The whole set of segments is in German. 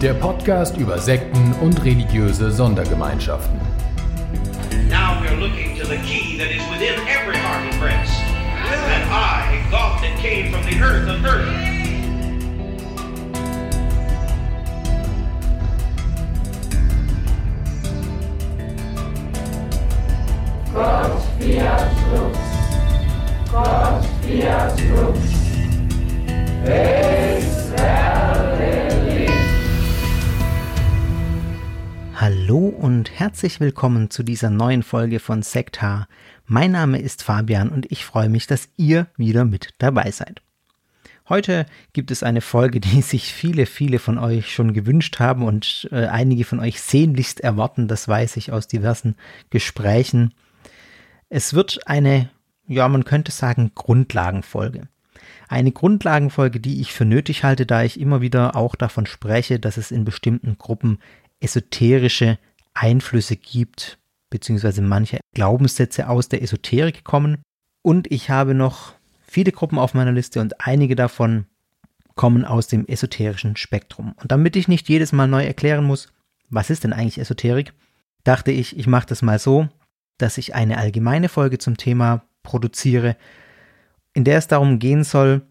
Der Podcast über Sekten und religiöse Sondergemeinschaften. Now we're looking to the key that is within every heart and breast. That I, God that came from the earth of earth. Gott fiat lux. Gott fiat lux. Hallo und herzlich willkommen zu dieser neuen Folge von Sektar. Mein Name ist Fabian und ich freue mich, dass ihr wieder mit dabei seid. Heute gibt es eine Folge, die sich viele, viele von euch schon gewünscht haben und äh, einige von euch sehnlichst erwarten, das weiß ich aus diversen Gesprächen. Es wird eine, ja, man könnte sagen, Grundlagenfolge. Eine Grundlagenfolge, die ich für nötig halte, da ich immer wieder auch davon spreche, dass es in bestimmten Gruppen esoterische Einflüsse gibt, beziehungsweise manche Glaubenssätze aus der Esoterik kommen. Und ich habe noch viele Gruppen auf meiner Liste und einige davon kommen aus dem esoterischen Spektrum. Und damit ich nicht jedes Mal neu erklären muss, was ist denn eigentlich Esoterik, dachte ich, ich mache das mal so, dass ich eine allgemeine Folge zum Thema produziere, in der es darum gehen soll,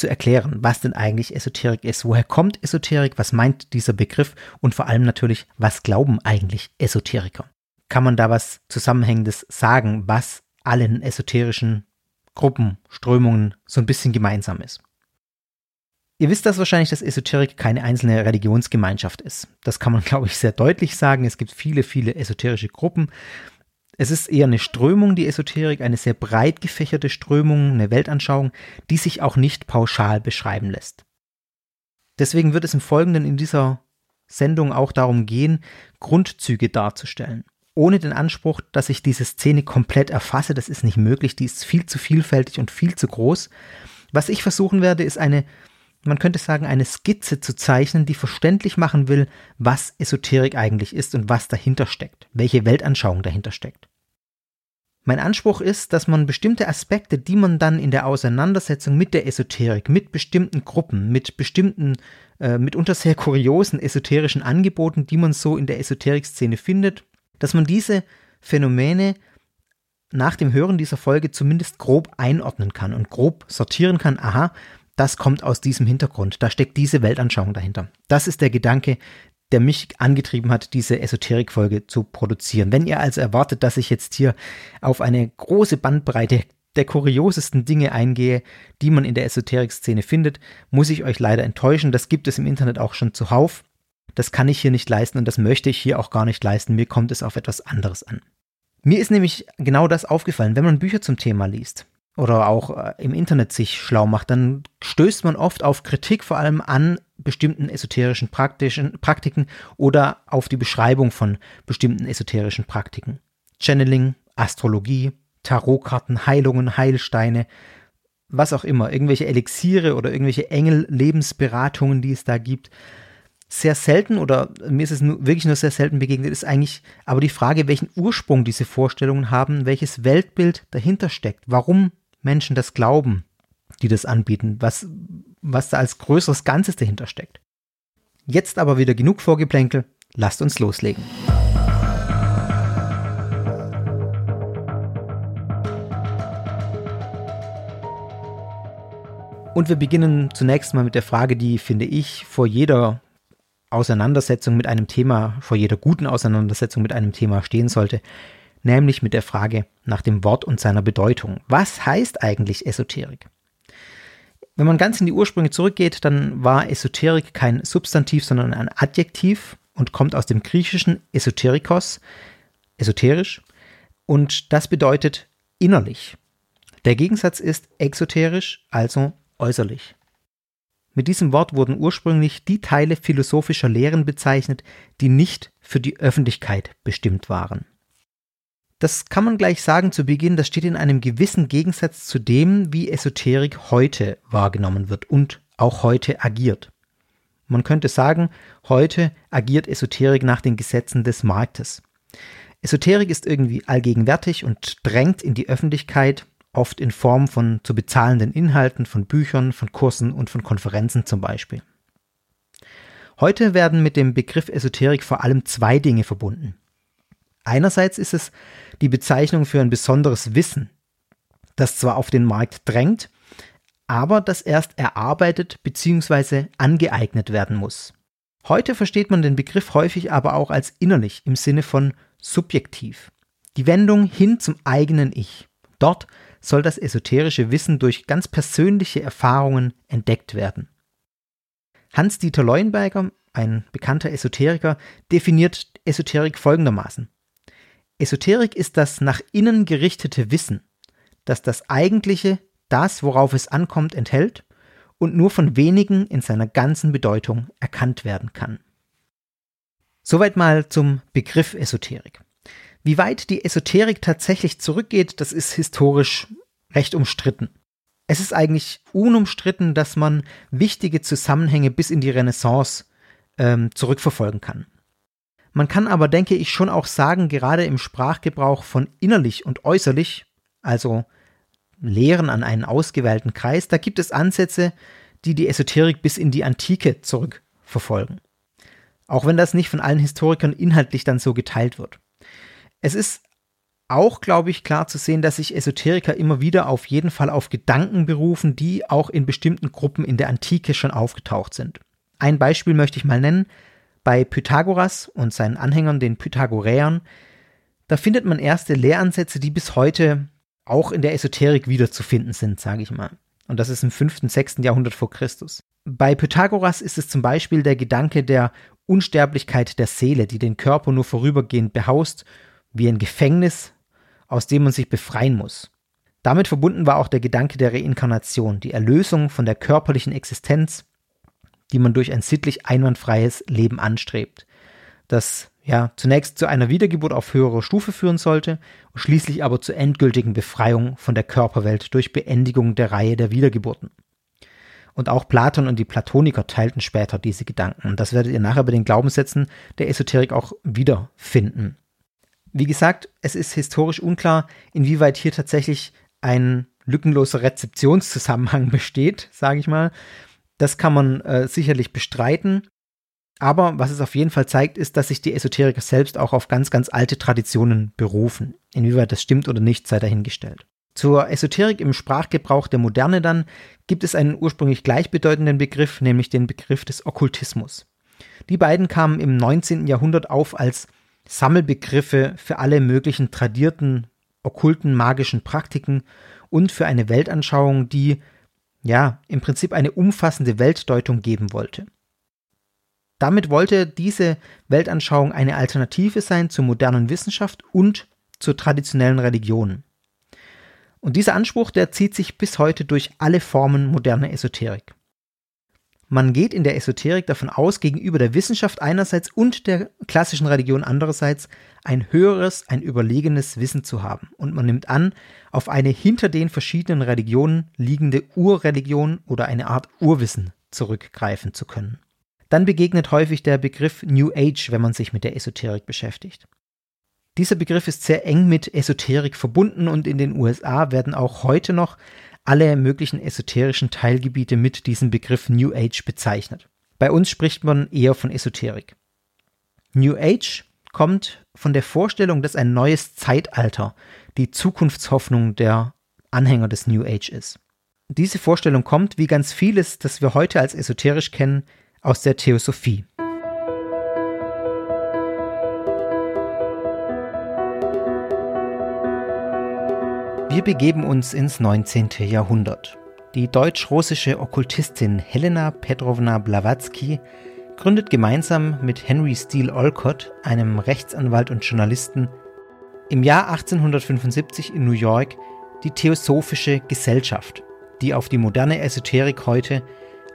zu erklären, was denn eigentlich Esoterik ist. Woher kommt Esoterik? Was meint dieser Begriff? Und vor allem natürlich, was glauben eigentlich Esoteriker? Kann man da was Zusammenhängendes sagen, was allen esoterischen Gruppen, Strömungen so ein bisschen gemeinsam ist? Ihr wisst das wahrscheinlich, dass Esoterik keine einzelne Religionsgemeinschaft ist. Das kann man, glaube ich, sehr deutlich sagen. Es gibt viele, viele esoterische Gruppen. Es ist eher eine Strömung, die Esoterik, eine sehr breit gefächerte Strömung, eine Weltanschauung, die sich auch nicht pauschal beschreiben lässt. Deswegen wird es im Folgenden in dieser Sendung auch darum gehen, Grundzüge darzustellen. Ohne den Anspruch, dass ich diese Szene komplett erfasse, das ist nicht möglich, die ist viel zu vielfältig und viel zu groß. Was ich versuchen werde, ist eine, man könnte sagen, eine Skizze zu zeichnen, die verständlich machen will, was Esoterik eigentlich ist und was dahinter steckt, welche Weltanschauung dahinter steckt. Mein Anspruch ist, dass man bestimmte Aspekte, die man dann in der Auseinandersetzung mit der Esoterik, mit bestimmten Gruppen, mit bestimmten, äh, mitunter sehr kuriosen esoterischen Angeboten, die man so in der Esoterik-Szene findet, dass man diese Phänomene nach dem Hören dieser Folge zumindest grob einordnen kann und grob sortieren kann, aha, das kommt aus diesem Hintergrund, da steckt diese Weltanschauung dahinter. Das ist der Gedanke, der mich angetrieben hat, diese Esoterik-Folge zu produzieren. Wenn ihr also erwartet, dass ich jetzt hier auf eine große Bandbreite der kuriosesten Dinge eingehe, die man in der Esoterik-Szene findet, muss ich euch leider enttäuschen. Das gibt es im Internet auch schon zuhauf. Das kann ich hier nicht leisten und das möchte ich hier auch gar nicht leisten. Mir kommt es auf etwas anderes an. Mir ist nämlich genau das aufgefallen, wenn man Bücher zum Thema liest oder auch äh, im Internet sich schlau macht, dann stößt man oft auf Kritik vor allem an bestimmten esoterischen praktischen Praktiken oder auf die Beschreibung von bestimmten esoterischen Praktiken. Channeling, Astrologie, Tarotkarten, Heilungen, Heilsteine, was auch immer, irgendwelche Elixiere oder irgendwelche Engel-Lebensberatungen, die es da gibt. Sehr selten oder mir ist es nur, wirklich nur sehr selten begegnet, ist eigentlich aber die Frage, welchen Ursprung diese Vorstellungen haben, welches Weltbild dahinter steckt, warum Menschen das glauben, die das anbieten, was, was da als größeres Ganzes dahinter steckt. Jetzt aber wieder genug Vorgeplänkel, lasst uns loslegen. Und wir beginnen zunächst mal mit der Frage, die, finde ich, vor jeder Auseinandersetzung mit einem Thema, vor jeder guten Auseinandersetzung mit einem Thema stehen sollte nämlich mit der Frage nach dem Wort und seiner Bedeutung. Was heißt eigentlich Esoterik? Wenn man ganz in die Ursprünge zurückgeht, dann war Esoterik kein Substantiv, sondern ein Adjektiv und kommt aus dem griechischen Esoterikos, esoterisch, und das bedeutet innerlich. Der Gegensatz ist exoterisch, also äußerlich. Mit diesem Wort wurden ursprünglich die Teile philosophischer Lehren bezeichnet, die nicht für die Öffentlichkeit bestimmt waren. Das kann man gleich sagen zu Beginn, das steht in einem gewissen Gegensatz zu dem, wie Esoterik heute wahrgenommen wird und auch heute agiert. Man könnte sagen, heute agiert Esoterik nach den Gesetzen des Marktes. Esoterik ist irgendwie allgegenwärtig und drängt in die Öffentlichkeit, oft in Form von zu bezahlenden Inhalten, von Büchern, von Kursen und von Konferenzen zum Beispiel. Heute werden mit dem Begriff Esoterik vor allem zwei Dinge verbunden. Einerseits ist es die Bezeichnung für ein besonderes Wissen, das zwar auf den Markt drängt, aber das erst erarbeitet bzw. angeeignet werden muss. Heute versteht man den Begriff häufig aber auch als innerlich im Sinne von subjektiv. Die Wendung hin zum eigenen Ich. Dort soll das esoterische Wissen durch ganz persönliche Erfahrungen entdeckt werden. Hans-Dieter Leuenberger, ein bekannter Esoteriker, definiert Esoterik folgendermaßen. Esoterik ist das nach innen gerichtete Wissen, das das Eigentliche, das, worauf es ankommt, enthält und nur von wenigen in seiner ganzen Bedeutung erkannt werden kann. Soweit mal zum Begriff Esoterik. Wie weit die Esoterik tatsächlich zurückgeht, das ist historisch recht umstritten. Es ist eigentlich unumstritten, dass man wichtige Zusammenhänge bis in die Renaissance ähm, zurückverfolgen kann. Man kann aber, denke ich, schon auch sagen, gerade im Sprachgebrauch von innerlich und äußerlich, also Lehren an einen ausgewählten Kreis, da gibt es Ansätze, die die Esoterik bis in die Antike zurückverfolgen. Auch wenn das nicht von allen Historikern inhaltlich dann so geteilt wird. Es ist auch, glaube ich, klar zu sehen, dass sich Esoteriker immer wieder auf jeden Fall auf Gedanken berufen, die auch in bestimmten Gruppen in der Antike schon aufgetaucht sind. Ein Beispiel möchte ich mal nennen. Bei Pythagoras und seinen Anhängern, den Pythagoreern, da findet man erste Lehransätze, die bis heute auch in der Esoterik wiederzufinden sind, sage ich mal. Und das ist im 5., 6. Jahrhundert vor Christus. Bei Pythagoras ist es zum Beispiel der Gedanke der Unsterblichkeit der Seele, die den Körper nur vorübergehend behaust, wie ein Gefängnis, aus dem man sich befreien muss. Damit verbunden war auch der Gedanke der Reinkarnation, die Erlösung von der körperlichen Existenz die man durch ein sittlich einwandfreies Leben anstrebt, das ja zunächst zu einer Wiedergeburt auf höherer Stufe führen sollte, schließlich aber zur endgültigen Befreiung von der Körperwelt durch Beendigung der Reihe der Wiedergeburten. Und auch Platon und die Platoniker teilten später diese Gedanken. Und das werdet ihr nachher bei den Glaubenssätzen der Esoterik auch wiederfinden. Wie gesagt, es ist historisch unklar, inwieweit hier tatsächlich ein lückenloser Rezeptionszusammenhang besteht, sage ich mal. Das kann man äh, sicherlich bestreiten. Aber was es auf jeden Fall zeigt, ist, dass sich die Esoteriker selbst auch auf ganz, ganz alte Traditionen berufen. Inwieweit das stimmt oder nicht, sei dahingestellt. Zur Esoterik im Sprachgebrauch der Moderne dann gibt es einen ursprünglich gleichbedeutenden Begriff, nämlich den Begriff des Okkultismus. Die beiden kamen im 19. Jahrhundert auf als Sammelbegriffe für alle möglichen tradierten, okkulten, magischen Praktiken und für eine Weltanschauung, die ja, im Prinzip eine umfassende Weltdeutung geben wollte. Damit wollte diese Weltanschauung eine Alternative sein zur modernen Wissenschaft und zur traditionellen Religion. Und dieser Anspruch, der zieht sich bis heute durch alle Formen moderner Esoterik. Man geht in der Esoterik davon aus, gegenüber der Wissenschaft einerseits und der klassischen Religion andererseits ein höheres, ein überlegenes Wissen zu haben. Und man nimmt an, auf eine hinter den verschiedenen Religionen liegende Urreligion oder eine Art Urwissen zurückgreifen zu können. Dann begegnet häufig der Begriff New Age, wenn man sich mit der Esoterik beschäftigt. Dieser Begriff ist sehr eng mit Esoterik verbunden und in den USA werden auch heute noch alle möglichen esoterischen Teilgebiete mit diesem Begriff New Age bezeichnet. Bei uns spricht man eher von Esoterik. New Age kommt von der Vorstellung, dass ein neues Zeitalter die Zukunftshoffnung der Anhänger des New Age ist. Diese Vorstellung kommt, wie ganz vieles, das wir heute als esoterisch kennen, aus der Theosophie. Wir begeben uns ins 19. Jahrhundert. Die deutsch-russische Okkultistin Helena Petrovna Blavatsky gründet gemeinsam mit Henry Steele Olcott, einem Rechtsanwalt und Journalisten, im Jahr 1875 in New York die Theosophische Gesellschaft, die auf die moderne Esoterik heute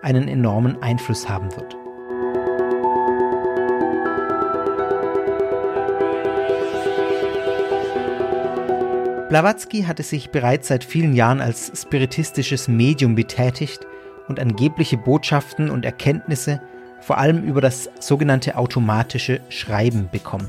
einen enormen Einfluss haben wird. Blavatsky hatte sich bereits seit vielen Jahren als spiritistisches Medium betätigt und angebliche Botschaften und Erkenntnisse vor allem über das sogenannte automatische Schreiben bekommen.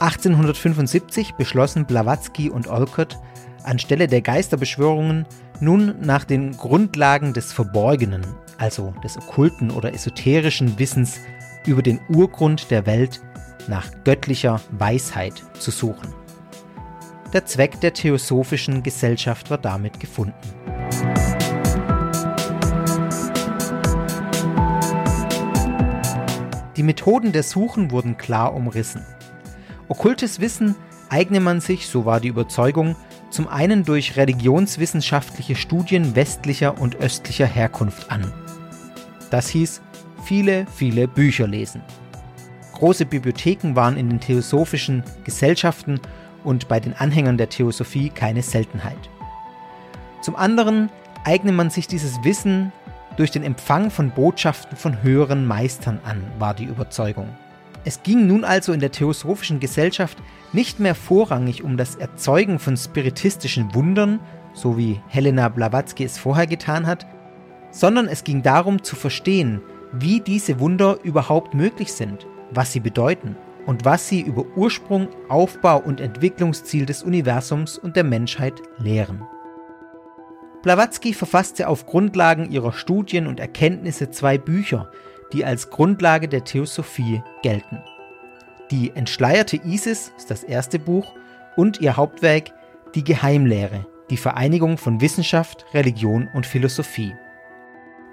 1875 beschlossen Blavatsky und Olcott anstelle der Geisterbeschwörungen nun nach den Grundlagen des Verborgenen, also des okkulten oder esoterischen Wissens über den Urgrund der Welt nach göttlicher Weisheit zu suchen. Der Zweck der Theosophischen Gesellschaft war damit gefunden. Die Methoden der Suchen wurden klar umrissen. Okkultes Wissen eigne man sich, so war die Überzeugung, zum einen durch religionswissenschaftliche Studien westlicher und östlicher Herkunft an. Das hieß viele, viele Bücher lesen. Große Bibliotheken waren in den theosophischen Gesellschaften und bei den Anhängern der Theosophie keine Seltenheit. Zum anderen eigne man sich dieses Wissen durch den Empfang von Botschaften von höheren Meistern an, war die Überzeugung. Es ging nun also in der theosophischen Gesellschaft nicht mehr vorrangig um das Erzeugen von spiritistischen Wundern, so wie Helena Blavatsky es vorher getan hat, sondern es ging darum zu verstehen, wie diese Wunder überhaupt möglich sind, was sie bedeuten und was sie über Ursprung, Aufbau und Entwicklungsziel des Universums und der Menschheit lehren. Blavatsky verfasste auf Grundlagen ihrer Studien und Erkenntnisse zwei Bücher, die als Grundlage der Theosophie gelten. Die Entschleierte Isis ist das erste Buch und ihr Hauptwerk Die Geheimlehre, die Vereinigung von Wissenschaft, Religion und Philosophie.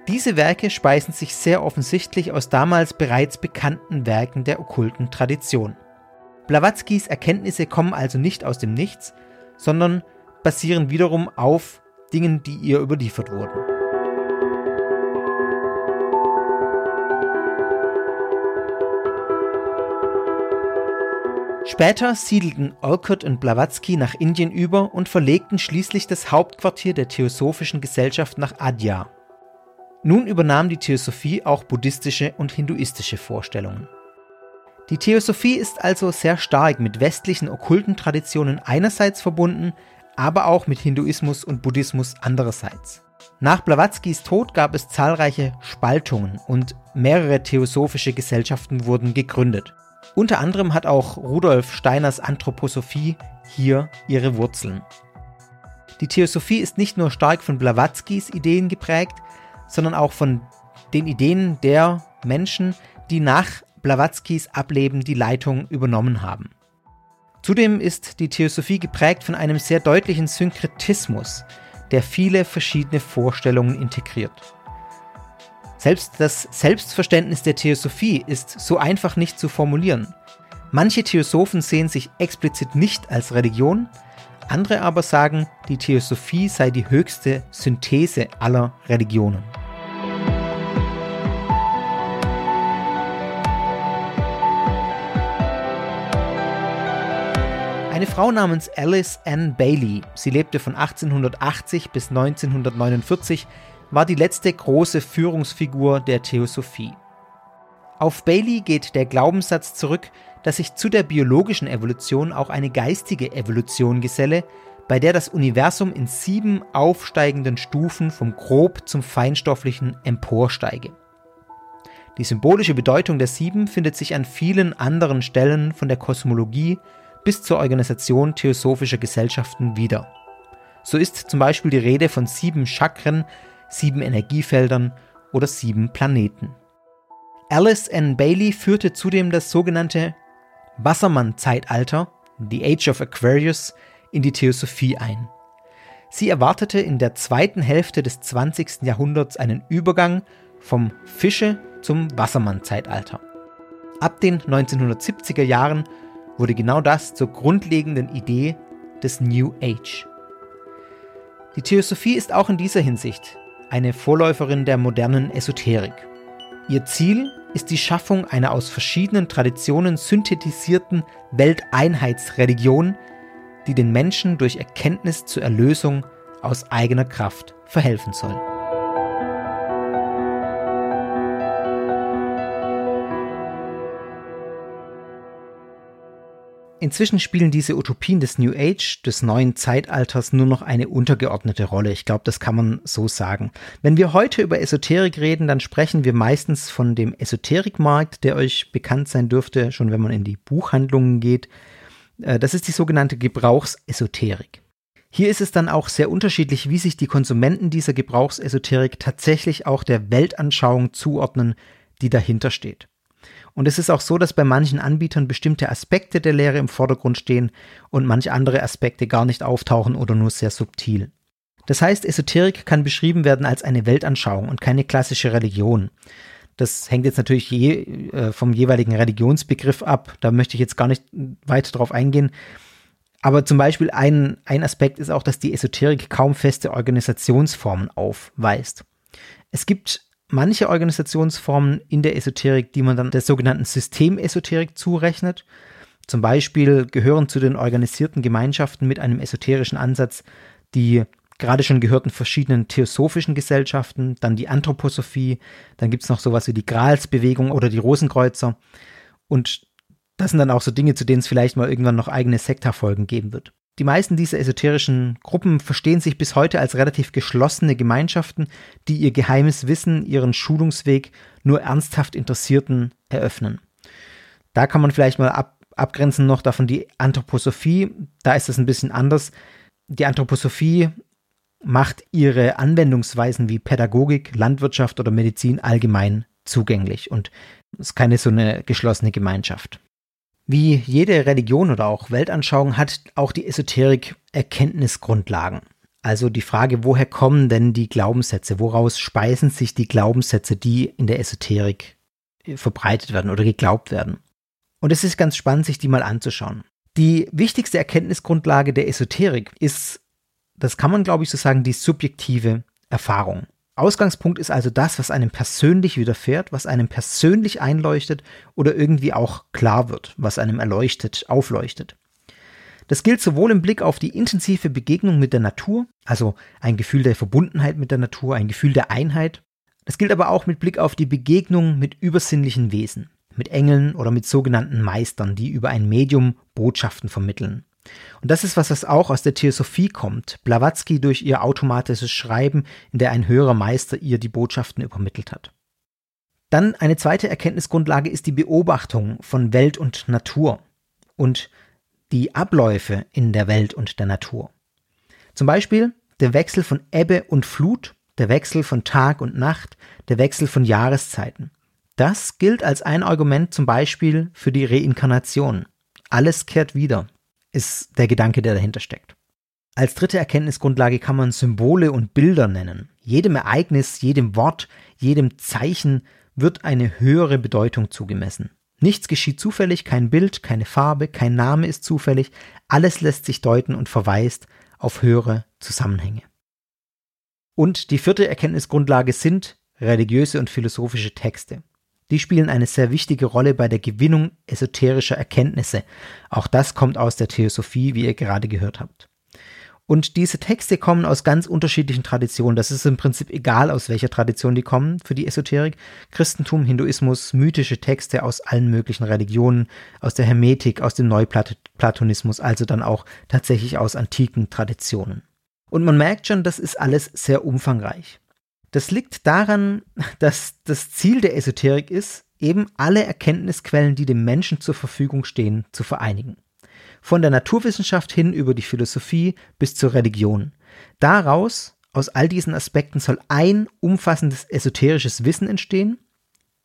Diese Werke speisen sich sehr offensichtlich aus damals bereits bekannten Werken der okkulten Tradition. Blavatskys Erkenntnisse kommen also nicht aus dem Nichts, sondern basieren wiederum auf Dingen, die ihr überliefert wurden. Später siedelten Olcott und Blavatsky nach Indien über und verlegten schließlich das Hauptquartier der Theosophischen Gesellschaft nach Adyar, nun übernahm die Theosophie auch buddhistische und hinduistische Vorstellungen. Die Theosophie ist also sehr stark mit westlichen okkulten Traditionen einerseits verbunden, aber auch mit Hinduismus und Buddhismus andererseits. Nach Blavatskys Tod gab es zahlreiche Spaltungen und mehrere theosophische Gesellschaften wurden gegründet. Unter anderem hat auch Rudolf Steiners Anthroposophie hier ihre Wurzeln. Die Theosophie ist nicht nur stark von Blavatskys Ideen geprägt, sondern auch von den Ideen der Menschen, die nach Blavatskys Ableben die Leitung übernommen haben. Zudem ist die Theosophie geprägt von einem sehr deutlichen Synkretismus, der viele verschiedene Vorstellungen integriert. Selbst das Selbstverständnis der Theosophie ist so einfach nicht zu formulieren. Manche Theosophen sehen sich explizit nicht als Religion, andere aber sagen, die Theosophie sei die höchste Synthese aller Religionen. Eine Frau namens Alice Ann Bailey, sie lebte von 1880 bis 1949, war die letzte große Führungsfigur der Theosophie. Auf Bailey geht der Glaubenssatz zurück, dass sich zu der biologischen Evolution auch eine geistige Evolution geselle, bei der das Universum in sieben aufsteigenden Stufen vom grob zum feinstofflichen emporsteige. Die symbolische Bedeutung der sieben findet sich an vielen anderen Stellen von der Kosmologie bis zur Organisation theosophischer Gesellschaften wieder. So ist zum Beispiel die Rede von sieben Chakren, sieben Energiefeldern oder sieben Planeten. Alice N. Bailey führte zudem das sogenannte Wassermann-Zeitalter, The Age of Aquarius, in die Theosophie ein. Sie erwartete in der zweiten Hälfte des 20. Jahrhunderts einen Übergang vom Fische zum Wassermann-Zeitalter. Ab den 1970er Jahren wurde genau das zur grundlegenden Idee des New Age. Die Theosophie ist auch in dieser Hinsicht eine Vorläuferin der modernen Esoterik. Ihr Ziel ist die Schaffung einer aus verschiedenen Traditionen synthetisierten Welteinheitsreligion, die den Menschen durch Erkenntnis zur Erlösung aus eigener Kraft verhelfen soll. Inzwischen spielen diese Utopien des New Age, des neuen Zeitalters, nur noch eine untergeordnete Rolle. Ich glaube, das kann man so sagen. Wenn wir heute über Esoterik reden, dann sprechen wir meistens von dem Esoterikmarkt, der euch bekannt sein dürfte, schon wenn man in die Buchhandlungen geht. Äh, das ist die sogenannte Gebrauchsesoterik. Hier ist es dann auch sehr unterschiedlich, wie sich die Konsumenten dieser Gebrauchsesoterik tatsächlich auch der Weltanschauung zuordnen, die dahinter steht. Und es ist auch so, dass bei manchen Anbietern bestimmte Aspekte der Lehre im Vordergrund stehen und manche andere Aspekte gar nicht auftauchen oder nur sehr subtil. Das heißt, Esoterik kann beschrieben werden als eine Weltanschauung und keine klassische Religion. Das hängt jetzt natürlich je, äh, vom jeweiligen Religionsbegriff ab. Da möchte ich jetzt gar nicht weiter drauf eingehen. Aber zum Beispiel ein, ein Aspekt ist auch, dass die Esoterik kaum feste Organisationsformen aufweist. Es gibt manche Organisationsformen in der Esoterik, die man dann der sogenannten Systemesoterik zurechnet. Zum Beispiel gehören zu den organisierten Gemeinschaften mit einem esoterischen Ansatz die gerade schon gehörten verschiedenen theosophischen Gesellschaften, dann die Anthroposophie, dann gibt es noch sowas wie die Gralsbewegung oder die Rosenkreuzer. Und das sind dann auch so Dinge, zu denen es vielleicht mal irgendwann noch eigene Sektarfolgen geben wird. Die meisten dieser esoterischen Gruppen verstehen sich bis heute als relativ geschlossene Gemeinschaften, die ihr geheimes Wissen, ihren Schulungsweg nur ernsthaft Interessierten eröffnen. Da kann man vielleicht mal ab, abgrenzen noch davon die Anthroposophie. Da ist es ein bisschen anders. Die Anthroposophie macht ihre Anwendungsweisen wie Pädagogik, Landwirtschaft oder Medizin allgemein zugänglich und ist keine so eine geschlossene Gemeinschaft. Wie jede Religion oder auch Weltanschauung hat auch die Esoterik Erkenntnisgrundlagen. Also die Frage, woher kommen denn die Glaubenssätze? Woraus speisen sich die Glaubenssätze, die in der Esoterik äh, verbreitet werden oder geglaubt werden? Und es ist ganz spannend, sich die mal anzuschauen. Die wichtigste Erkenntnisgrundlage der Esoterik ist, das kann man glaube ich so sagen, die subjektive Erfahrung. Ausgangspunkt ist also das, was einem persönlich widerfährt, was einem persönlich einleuchtet oder irgendwie auch klar wird, was einem erleuchtet, aufleuchtet. Das gilt sowohl im Blick auf die intensive Begegnung mit der Natur, also ein Gefühl der Verbundenheit mit der Natur, ein Gefühl der Einheit. Das gilt aber auch mit Blick auf die Begegnung mit übersinnlichen Wesen, mit Engeln oder mit sogenannten Meistern, die über ein Medium Botschaften vermitteln. Und das ist was, was auch aus der Theosophie kommt. Blavatsky durch ihr automatisches Schreiben, in der ein höherer Meister ihr die Botschaften übermittelt hat. Dann eine zweite Erkenntnisgrundlage ist die Beobachtung von Welt und Natur und die Abläufe in der Welt und der Natur. Zum Beispiel der Wechsel von Ebbe und Flut, der Wechsel von Tag und Nacht, der Wechsel von Jahreszeiten. Das gilt als ein Argument zum Beispiel für die Reinkarnation. Alles kehrt wieder ist der Gedanke, der dahinter steckt. Als dritte Erkenntnisgrundlage kann man Symbole und Bilder nennen. Jedem Ereignis, jedem Wort, jedem Zeichen wird eine höhere Bedeutung zugemessen. Nichts geschieht zufällig, kein Bild, keine Farbe, kein Name ist zufällig, alles lässt sich deuten und verweist auf höhere Zusammenhänge. Und die vierte Erkenntnisgrundlage sind religiöse und philosophische Texte. Die spielen eine sehr wichtige Rolle bei der Gewinnung esoterischer Erkenntnisse. Auch das kommt aus der Theosophie, wie ihr gerade gehört habt. Und diese Texte kommen aus ganz unterschiedlichen Traditionen. Das ist im Prinzip egal, aus welcher Tradition die kommen für die Esoterik. Christentum, Hinduismus, mythische Texte aus allen möglichen Religionen, aus der Hermetik, aus dem Neuplatonismus, also dann auch tatsächlich aus antiken Traditionen. Und man merkt schon, das ist alles sehr umfangreich. Das liegt daran, dass das Ziel der Esoterik ist, eben alle Erkenntnisquellen, die dem Menschen zur Verfügung stehen, zu vereinigen. Von der Naturwissenschaft hin über die Philosophie bis zur Religion. Daraus, aus all diesen Aspekten, soll ein umfassendes esoterisches Wissen entstehen.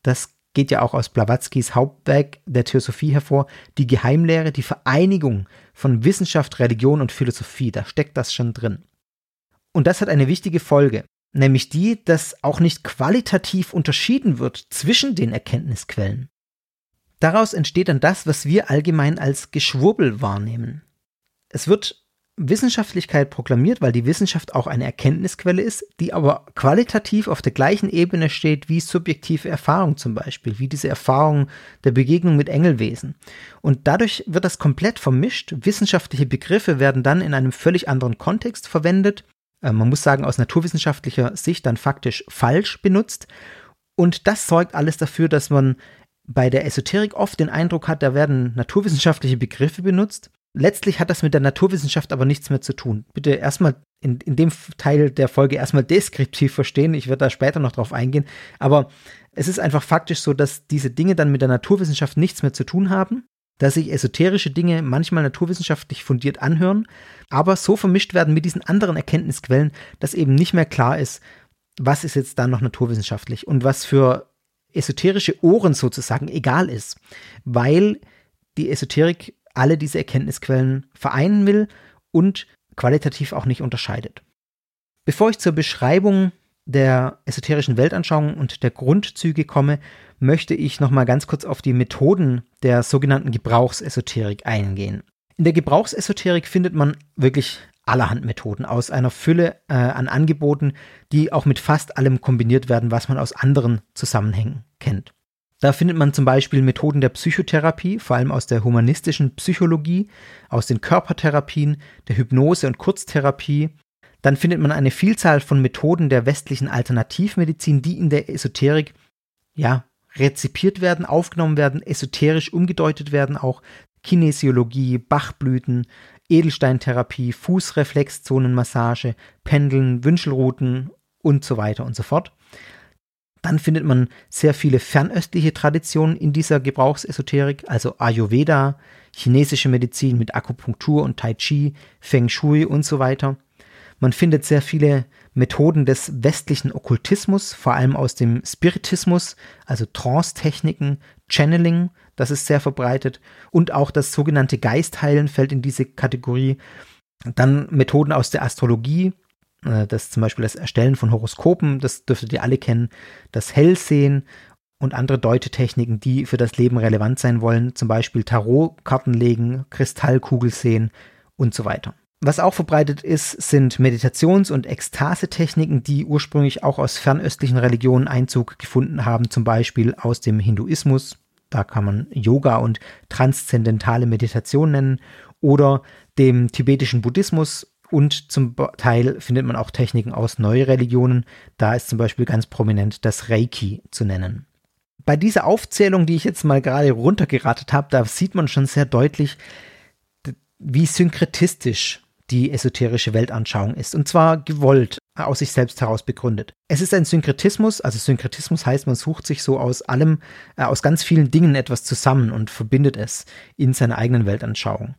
Das geht ja auch aus Blavatskys Hauptwerk der Theosophie hervor, die Geheimlehre, die Vereinigung von Wissenschaft, Religion und Philosophie, da steckt das schon drin. Und das hat eine wichtige Folge nämlich die, dass auch nicht qualitativ unterschieden wird zwischen den Erkenntnisquellen. Daraus entsteht dann das, was wir allgemein als Geschwurbel wahrnehmen. Es wird Wissenschaftlichkeit proklamiert, weil die Wissenschaft auch eine Erkenntnisquelle ist, die aber qualitativ auf der gleichen Ebene steht wie subjektive Erfahrung zum Beispiel, wie diese Erfahrung der Begegnung mit Engelwesen. Und dadurch wird das komplett vermischt. Wissenschaftliche Begriffe werden dann in einem völlig anderen Kontext verwendet äh, man muss sagen, aus naturwissenschaftlicher Sicht dann faktisch falsch benutzt. Und das sorgt alles dafür, dass man bei der Esoterik oft den Eindruck hat, da werden naturwissenschaftliche Begriffe benutzt. Letztlich hat das mit der Naturwissenschaft aber nichts mehr zu tun. Bitte erstmal in, in dem Teil der Folge erstmal deskriptiv verstehen. Ich werde da später noch drauf eingehen. Aber es ist einfach faktisch so, dass diese Dinge dann mit der Naturwissenschaft nichts mehr zu tun haben, dass sich esoterische Dinge manchmal naturwissenschaftlich fundiert anhören, aber so vermischt werden mit diesen anderen Erkenntnisquellen, dass eben nicht mehr klar ist, was ist jetzt da noch naturwissenschaftlich und was für esoterische Ohren sozusagen egal ist, weil die Esoterik alle diese Erkenntnisquellen vereinen will und qualitativ auch nicht unterscheidet. Bevor ich zur Beschreibung der esoterischen Weltanschauung und der Grundzüge komme, möchte ich noch mal ganz kurz auf die Methoden der sogenannten Gebrauchsesoterik eingehen. In der Gebrauchsesoterik findet man wirklich allerhand Methoden aus einer Fülle äh, an Angeboten, die auch mit fast allem kombiniert werden, was man aus anderen Zusammenhängen kennt. Da findet man zum Beispiel Methoden der Psychotherapie, vor allem aus der humanistischen Psychologie, aus den Körpertherapien, der Hypnose und Kurztherapie. Dann findet man eine Vielzahl von Methoden der westlichen Alternativmedizin, die in der Esoterik, ja, rezipiert werden, aufgenommen werden, esoterisch umgedeutet werden, auch Kinesiologie, Bachblüten, Edelsteintherapie, Fußreflexzonenmassage, Pendeln, Wünschelrouten und so weiter und so fort. Dann findet man sehr viele fernöstliche Traditionen in dieser Gebrauchsesoterik, also Ayurveda, chinesische Medizin mit Akupunktur und Tai Chi, Feng Shui und so weiter. Man findet sehr viele Methoden des westlichen Okkultismus, vor allem aus dem Spiritismus, also Trance-Techniken, Channeling, das ist sehr verbreitet, und auch das sogenannte Geistheilen fällt in diese Kategorie. Dann Methoden aus der Astrologie, äh, das zum Beispiel das Erstellen von Horoskopen, das dürftet ihr alle kennen, das Hellsehen und andere Deutetechniken, die für das Leben relevant sein wollen, zum Beispiel Tarotkarten legen, Kristallkugel sehen und so weiter. Was auch verbreitet ist, sind Meditations- und Ekstasetechniken, die ursprünglich auch aus fernöstlichen Religionen Einzug gefunden haben, zum Beispiel aus dem Hinduismus. Da kann man Yoga und transzendentale Meditation nennen oder dem tibetischen Buddhismus und zum Teil findet man auch Techniken aus Neureligionen. Da ist zum Beispiel ganz prominent das Reiki zu nennen. Bei dieser Aufzählung, die ich jetzt mal gerade runtergeratet habe, da sieht man schon sehr deutlich, wie synkretistisch die esoterische Weltanschauung ist. Und zwar gewollt, aus sich selbst heraus begründet. Es ist ein Synkretismus, also Synkretismus heißt, man sucht sich so aus allem, äh, aus ganz vielen Dingen etwas zusammen und verbindet es in seiner eigenen Weltanschauung.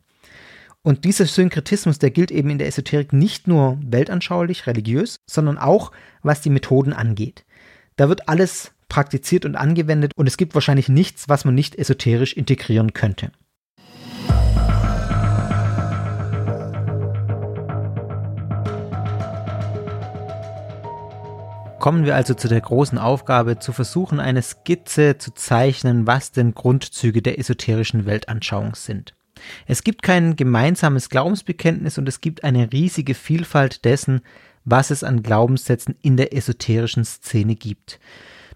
Und dieser Synkretismus, der gilt eben in der Esoterik nicht nur weltanschaulich, religiös, sondern auch was die Methoden angeht. Da wird alles praktiziert und angewendet und es gibt wahrscheinlich nichts, was man nicht esoterisch integrieren könnte. Kommen wir also zu der großen Aufgabe, zu versuchen, eine Skizze zu zeichnen, was denn Grundzüge der esoterischen Weltanschauung sind. Es gibt kein gemeinsames Glaubensbekenntnis und es gibt eine riesige Vielfalt dessen, was es an Glaubenssätzen in der esoterischen Szene gibt.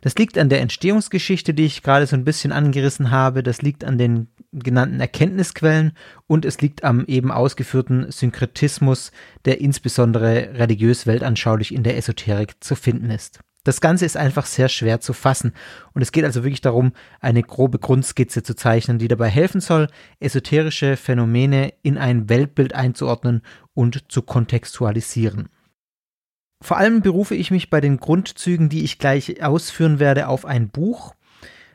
Das liegt an der Entstehungsgeschichte, die ich gerade so ein bisschen angerissen habe, das liegt an den genannten Erkenntnisquellen und es liegt am eben ausgeführten Synkretismus, der insbesondere religiös weltanschaulich in der Esoterik zu finden ist. Das Ganze ist einfach sehr schwer zu fassen und es geht also wirklich darum, eine grobe Grundskizze zu zeichnen, die dabei helfen soll, esoterische Phänomene in ein Weltbild einzuordnen und zu kontextualisieren. Vor allem berufe ich mich bei den Grundzügen, die ich gleich ausführen werde, auf ein Buch.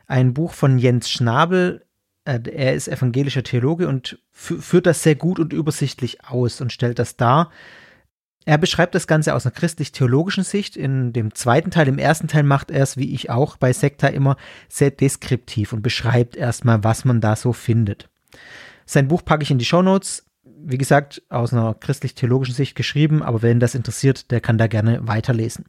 Ein Buch von Jens Schnabel. Äh, er ist evangelischer Theologe und führt das sehr gut und übersichtlich aus und stellt das dar. Er beschreibt das Ganze aus einer christlich-theologischen Sicht. In dem zweiten Teil, im ersten Teil macht er es, wie ich auch bei Sekta immer, sehr deskriptiv und beschreibt erstmal, was man da so findet. Sein Buch packe ich in die Show Notes. Wie gesagt, aus einer christlich-theologischen Sicht geschrieben, aber wenn das interessiert, der kann da gerne weiterlesen.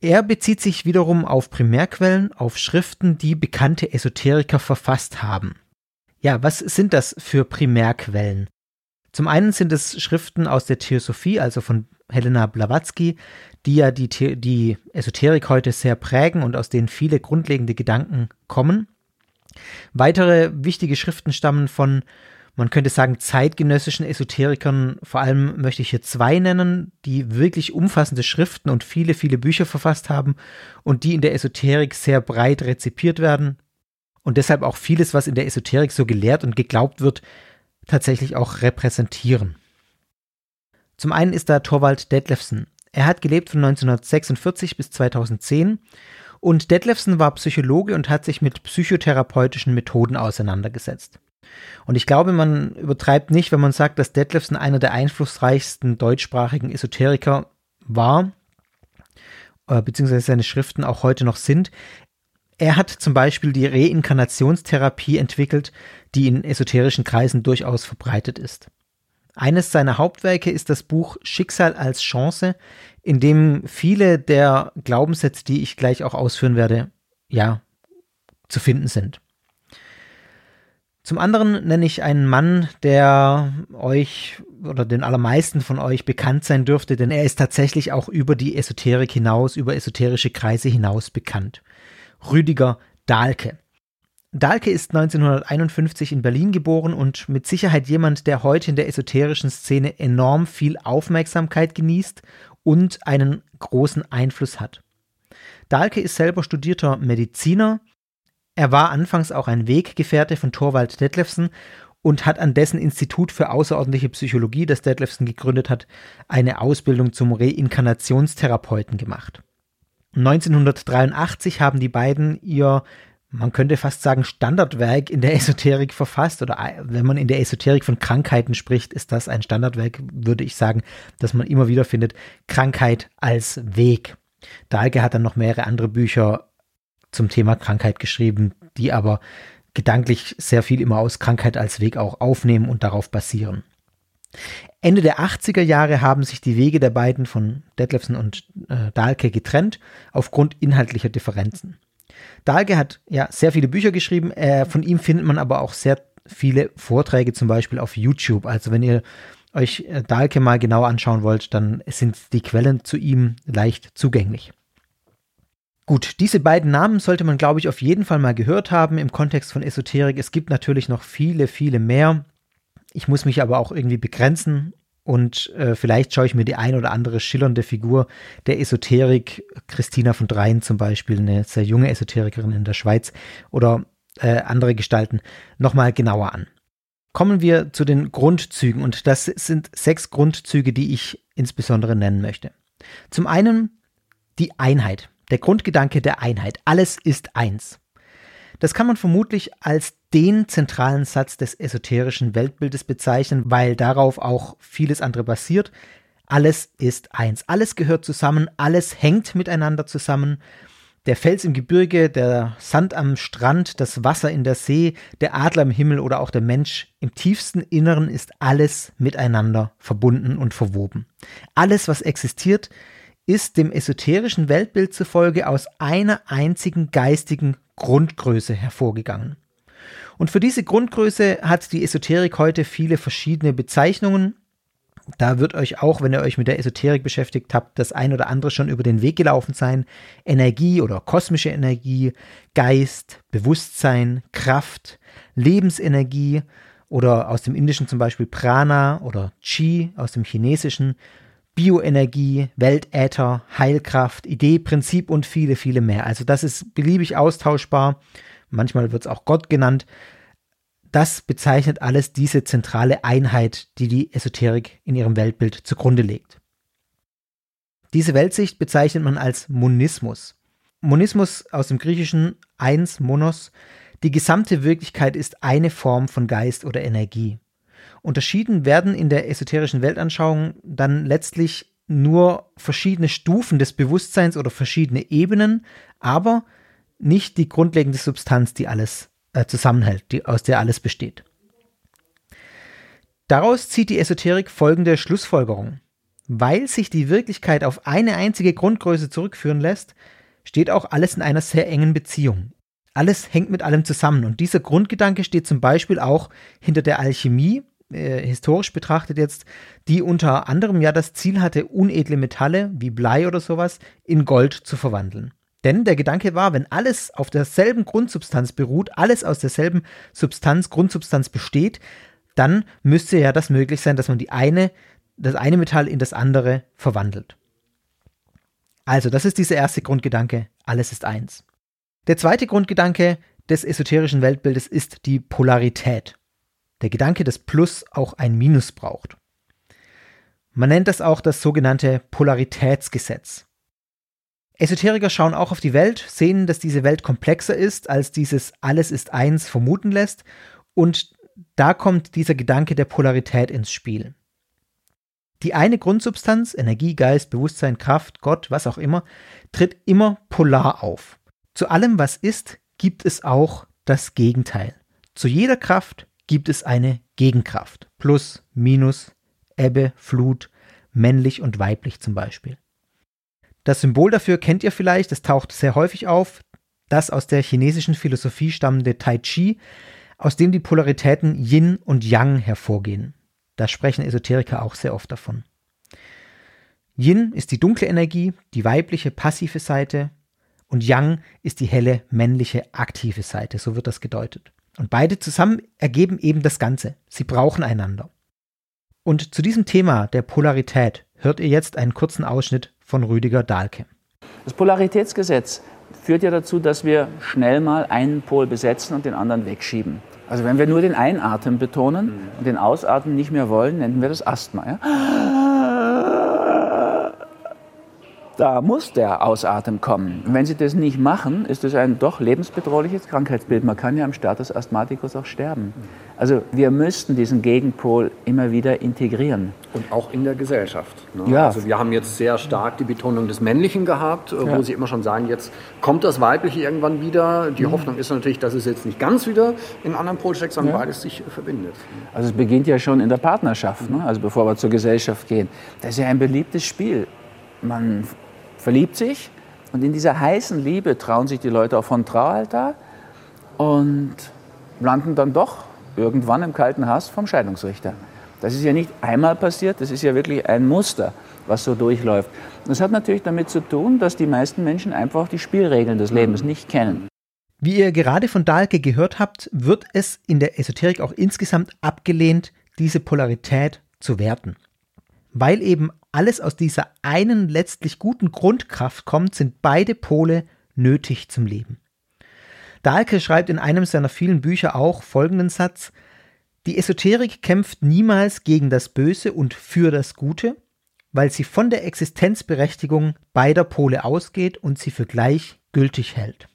Er bezieht sich wiederum auf Primärquellen, auf Schriften, die bekannte Esoteriker verfasst haben. Ja, was sind das für Primärquellen? Zum einen sind es Schriften aus der Theosophie, also von Helena Blavatsky, die ja die, The die Esoterik heute sehr prägen und aus denen viele grundlegende Gedanken kommen. Weitere wichtige Schriften stammen von, man könnte sagen, zeitgenössischen Esoterikern. Vor allem möchte ich hier zwei nennen, die wirklich umfassende Schriften und viele, viele Bücher verfasst haben und die in der Esoterik sehr breit rezipiert werden. und deshalb auch vieles, was in der Esoterik so gelehrt und geglaubt wird, tatsächlich auch repräsentieren. Zum einen ist da Thorwald Detlefsen. Er hat gelebt von 1946 bis 2010 und Detlefsen war Psychologe und hat sich mit psychotherapeutischen Methoden auseinandergesetzt. Und ich glaube, man übertreibt nicht, wenn man sagt, dass Detlefsen einer der einflussreichsten deutschsprachigen Esoteriker war, äh, beziehungsweise seine Schriften auch heute noch sind. Er hat zum Beispiel die Reinkarnationstherapie entwickelt, die in esoterischen Kreisen durchaus verbreitet ist. Eines seiner Hauptwerke ist das Buch Schicksal als Chance, in dem viele der Glaubenssätze, die ich gleich auch ausführen werde, ja, zu finden sind. Zum anderen nenne ich einen Mann, der euch oder den allermeisten von euch bekannt sein dürfte, denn er ist tatsächlich auch über die Esoterik hinaus, über esoterische Kreise hinaus bekannt. Rüdiger Dahlke. Dahlke ist 1951 in Berlin geboren und mit Sicherheit jemand, der heute in der esoterischen Szene enorm viel Aufmerksamkeit genießt und einen großen Einfluss hat. Dahlke ist selber studierter Mediziner, er war anfangs auch ein Weggefährte von Thorwald Detlefsen und hat an dessen Institut für außerordentliche Psychologie, das Detlefsen gegründet hat, eine Ausbildung zum Reinkarnationstherapeuten gemacht. 1983 haben die beiden ihr, man könnte fast sagen, Standardwerk in der Esoterik verfasst. Oder wenn man in der Esoterik von Krankheiten spricht, ist das ein Standardwerk, würde ich sagen, das man immer wieder findet. Krankheit als Weg. Dahlke hat dann noch mehrere andere Bücher zum Thema Krankheit geschrieben, die aber gedanklich sehr viel immer aus Krankheit als Weg auch aufnehmen und darauf basieren. Ende der 80er Jahre haben sich die Wege der beiden von Detlefsen und äh, Dahlke getrennt aufgrund inhaltlicher Differenzen. Dahlke hat ja sehr viele Bücher geschrieben, äh, von ihm findet man aber auch sehr viele Vorträge zum Beispiel auf YouTube. Also wenn ihr euch äh, Dahlke mal genau anschauen wollt, dann sind die Quellen zu ihm leicht zugänglich. Gut, diese beiden Namen sollte man, glaube ich, auf jeden Fall mal gehört haben im Kontext von Esoterik. Es gibt natürlich noch viele, viele mehr. Ich muss mich aber auch irgendwie begrenzen und äh, vielleicht schaue ich mir die ein oder andere schillernde Figur der Esoterik, Christina von Dreien zum Beispiel, eine sehr junge Esoterikerin in der Schweiz oder äh, andere Gestalten, nochmal genauer an. Kommen wir zu den Grundzügen und das sind sechs Grundzüge, die ich insbesondere nennen möchte. Zum einen die Einheit. Der Grundgedanke der Einheit. Alles ist eins. Das kann man vermutlich als den zentralen Satz des esoterischen Weltbildes bezeichnen, weil darauf auch vieles andere basiert. Alles ist eins. Alles gehört zusammen. Alles hängt miteinander zusammen. Der Fels im Gebirge, der Sand am Strand, das Wasser in der See, der Adler im Himmel oder auch der Mensch im tiefsten Inneren ist alles miteinander verbunden und verwoben. Alles, was existiert, ist dem esoterischen Weltbild zufolge aus einer einzigen geistigen Grundgröße hervorgegangen. Und für diese Grundgröße hat die Esoterik heute viele verschiedene Bezeichnungen. Da wird euch auch, wenn ihr euch mit der Esoterik beschäftigt habt, das ein oder andere schon über den Weg gelaufen sein. Energie oder kosmische Energie, Geist, Bewusstsein, Kraft, Lebensenergie oder aus dem Indischen zum Beispiel Prana oder Chi aus dem Chinesischen, Bioenergie, Weltäther, Heilkraft, Idee, Prinzip und viele, viele mehr. Also das ist beliebig austauschbar. Manchmal wird es auch Gott genannt. Das bezeichnet alles diese zentrale Einheit, die die Esoterik in ihrem Weltbild zugrunde legt. Diese Weltsicht bezeichnet man als Monismus. Monismus aus dem Griechischen eins, Monos. Die gesamte Wirklichkeit ist eine Form von Geist oder Energie. Unterschieden werden in der esoterischen Weltanschauung dann letztlich nur verschiedene Stufen des Bewusstseins oder verschiedene Ebenen, aber nicht die grundlegende Substanz, die alles äh, zusammenhält, die, aus der alles besteht. Daraus zieht die Esoterik folgende Schlussfolgerung. Weil sich die Wirklichkeit auf eine einzige Grundgröße zurückführen lässt, steht auch alles in einer sehr engen Beziehung. Alles hängt mit allem zusammen und dieser Grundgedanke steht zum Beispiel auch hinter der Alchemie, äh, historisch betrachtet jetzt, die unter anderem ja das Ziel hatte, unedle Metalle wie Blei oder sowas in Gold zu verwandeln. Denn der Gedanke war, wenn alles auf derselben Grundsubstanz beruht, alles aus derselben Substanz, Grundsubstanz besteht, dann müsste ja das möglich sein, dass man die eine, das eine Metall in das andere verwandelt. Also, das ist dieser erste Grundgedanke, alles ist eins. Der zweite Grundgedanke, des esoterischen Weltbildes ist die Polarität. Der Gedanke, dass Plus auch ein Minus braucht. Man nennt das auch das sogenannte Polaritätsgesetz. Esoteriker schauen auch auf die Welt, sehen, dass diese Welt komplexer ist, als dieses Alles ist eins vermuten lässt, und da kommt dieser Gedanke der Polarität ins Spiel. Die eine Grundsubstanz, Energie, Geist, Bewusstsein, Kraft, Gott, was auch immer, tritt immer polar auf. Zu allem, was ist, gibt es auch das Gegenteil. Zu jeder Kraft gibt es eine Gegenkraft. Plus, Minus, Ebbe, Flut, männlich und weiblich zum Beispiel. Das Symbol dafür kennt ihr vielleicht, es taucht sehr häufig auf, das aus der chinesischen Philosophie stammende Tai Chi, aus dem die Polaritäten Yin und Yang hervorgehen. Da sprechen Esoteriker auch sehr oft davon. Yin ist die dunkle Energie, die weibliche passive Seite und Yang ist die helle männliche aktive Seite, so wird das gedeutet. Und beide zusammen ergeben eben das Ganze. Sie brauchen einander. Und zu diesem Thema der Polarität hört ihr jetzt einen kurzen Ausschnitt von Rüdiger Dahlke. Das Polaritätsgesetz führt ja dazu, dass wir schnell mal einen Pol besetzen und den anderen wegschieben. Also wenn wir nur den Einatmen betonen und den Ausatmen nicht mehr wollen, nennen wir das Asthma. Ja? Da muss der Ausatmen kommen. Wenn Sie das nicht machen, ist das ein doch lebensbedrohliches Krankheitsbild. Man kann ja am Status Asthmaticus auch sterben. Also wir müssten diesen Gegenpol immer wieder integrieren. Und auch in der Gesellschaft. Ne? Ja. Also wir haben jetzt sehr stark die Betonung des Männlichen gehabt, äh, Ja. wo Sie immer schon sagen, jetzt kommt das Weibliche irgendwann wieder. Die Mhm. Hoffnung ist natürlich, dass es jetzt nicht ganz wieder in anderen Pol steckt, sondern Ja. beides sich äh, verbindet. Also es beginnt ja schon in der Partnerschaft, ne? also bevor wir zur Gesellschaft gehen. Das ist ja ein beliebtes Spiel. Man verliebt sich und in dieser heißen Liebe trauen sich die Leute auch von Traualtar und landen dann doch irgendwann im kalten Hass vom Scheidungsrichter. Das ist ja nicht einmal passiert, das ist ja wirklich ein Muster, was so durchläuft. Das hat natürlich damit zu tun, dass die meisten Menschen einfach die Spielregeln des Lebens nicht kennen. Wie ihr gerade von Dahlke gehört habt, wird es in der Esoterik auch insgesamt abgelehnt, diese Polarität zu werten. Weil eben alles aus dieser einen letztlich guten Grundkraft kommt, sind beide Pole nötig zum Leben. Dahlke schreibt in einem seiner vielen Bücher auch folgenden Satz Die Esoterik kämpft niemals gegen das Böse und für das Gute, weil sie von der Existenzberechtigung beider Pole ausgeht und sie für gleich gültig hält.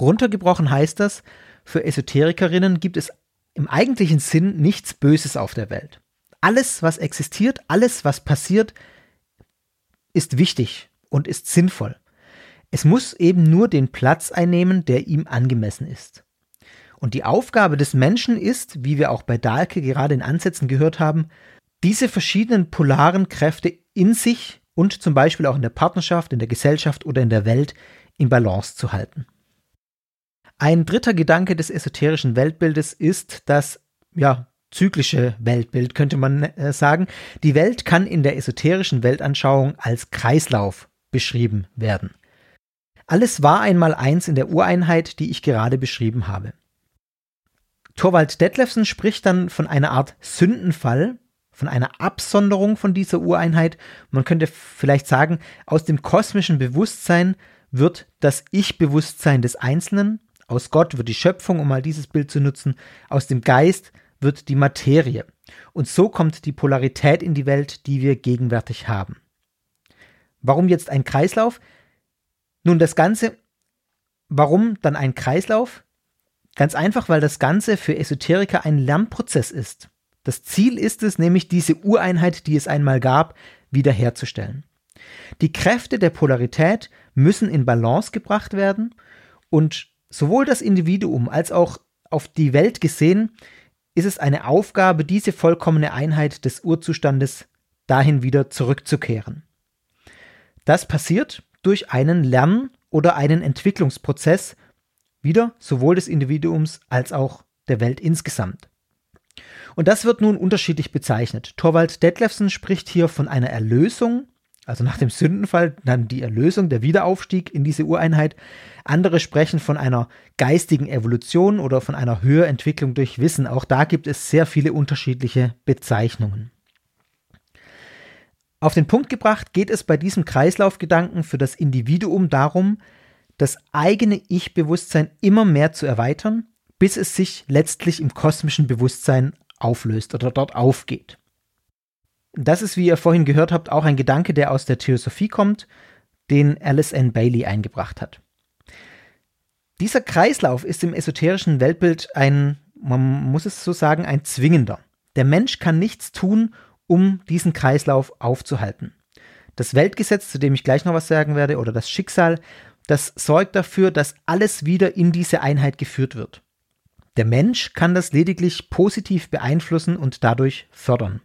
Runtergebrochen heißt das, für Esoterikerinnen gibt es im eigentlichen Sinn nichts Böses auf der Welt. Alles, was existiert, alles, was passiert, ist wichtig und ist sinnvoll. Es muss eben nur den Platz einnehmen, der ihm angemessen ist. Und die Aufgabe des Menschen ist, wie wir auch bei Dahlke gerade in Ansätzen gehört haben, diese verschiedenen polaren Kräfte in sich und zum Beispiel auch in der Partnerschaft, in der Gesellschaft oder in der Welt in Balance zu halten. Ein dritter Gedanke des esoterischen Weltbildes ist das ja, zyklische Weltbild, könnte man äh, sagen. Die Welt kann in der esoterischen Weltanschauung als Kreislauf beschrieben werden. Alles war einmal eins in der Ureinheit, die ich gerade beschrieben habe. Thorwald Detlefsen spricht dann von einer Art Sündenfall, von einer Absonderung von dieser Ureinheit. Man könnte vielleicht sagen, aus dem kosmischen Bewusstsein wird das Ich-Bewusstsein des Einzelnen, aus Gott wird die Schöpfung, um mal dieses Bild zu nutzen, aus dem Geist wird die Materie. Und so kommt die Polarität in die Welt, die wir gegenwärtig haben. Warum jetzt ein Kreislauf? Nun, das Ganze, warum dann ein Kreislauf? Ganz einfach, weil das Ganze für Esoteriker ein Lernprozess ist. Das Ziel ist es nämlich, diese Ureinheit, die es einmal gab, wiederherzustellen. Die Kräfte der Polarität müssen in Balance gebracht werden und sowohl das Individuum als auch auf die Welt gesehen ist es eine Aufgabe, diese vollkommene Einheit des Urzustandes dahin wieder zurückzukehren. Das passiert durch einen Lern- oder einen Entwicklungsprozess, wieder sowohl des Individuums als auch der Welt insgesamt. Und das wird nun unterschiedlich bezeichnet. Torvald Detlefsen spricht hier von einer Erlösung, also nach dem Sündenfall dann die Erlösung, der Wiederaufstieg in diese Ureinheit. Andere sprechen von einer geistigen Evolution oder von einer Höherentwicklung durch Wissen. Auch da gibt es sehr viele unterschiedliche Bezeichnungen. Auf den Punkt gebracht geht es bei diesem Kreislaufgedanken für das Individuum darum, das eigene Ich-Bewusstsein immer mehr zu erweitern, bis es sich letztlich im kosmischen Bewusstsein auflöst oder dort aufgeht. Das ist, wie ihr vorhin gehört habt, auch ein Gedanke, der aus der Theosophie kommt, den Alice N. Bailey eingebracht hat. Dieser Kreislauf ist im esoterischen Weltbild ein, man muss es so sagen, ein zwingender. Der Mensch kann nichts tun, um diesen Kreislauf aufzuhalten. Das Weltgesetz, zu dem ich gleich noch was sagen werde, oder das Schicksal, das sorgt dafür, dass alles wieder in diese Einheit geführt wird. Der Mensch kann das lediglich positiv beeinflussen und dadurch fördern.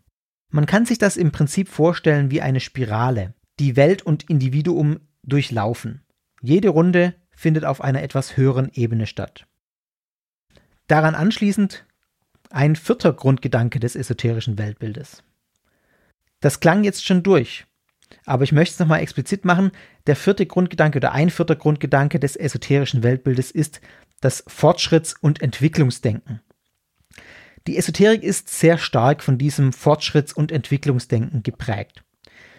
Man kann sich das im Prinzip vorstellen wie eine Spirale, die Welt und Individuum durchlaufen. Jede Runde findet auf einer etwas höheren Ebene statt. Daran anschließend ein vierter Grundgedanke des esoterischen Weltbildes. Das klang jetzt schon durch, aber ich möchte es nochmal explizit machen. Der vierte Grundgedanke oder ein vierter Grundgedanke des esoterischen Weltbildes ist das Fortschritts- und Entwicklungsdenken. Die Esoterik ist sehr stark von diesem Fortschritts- und Entwicklungsdenken geprägt.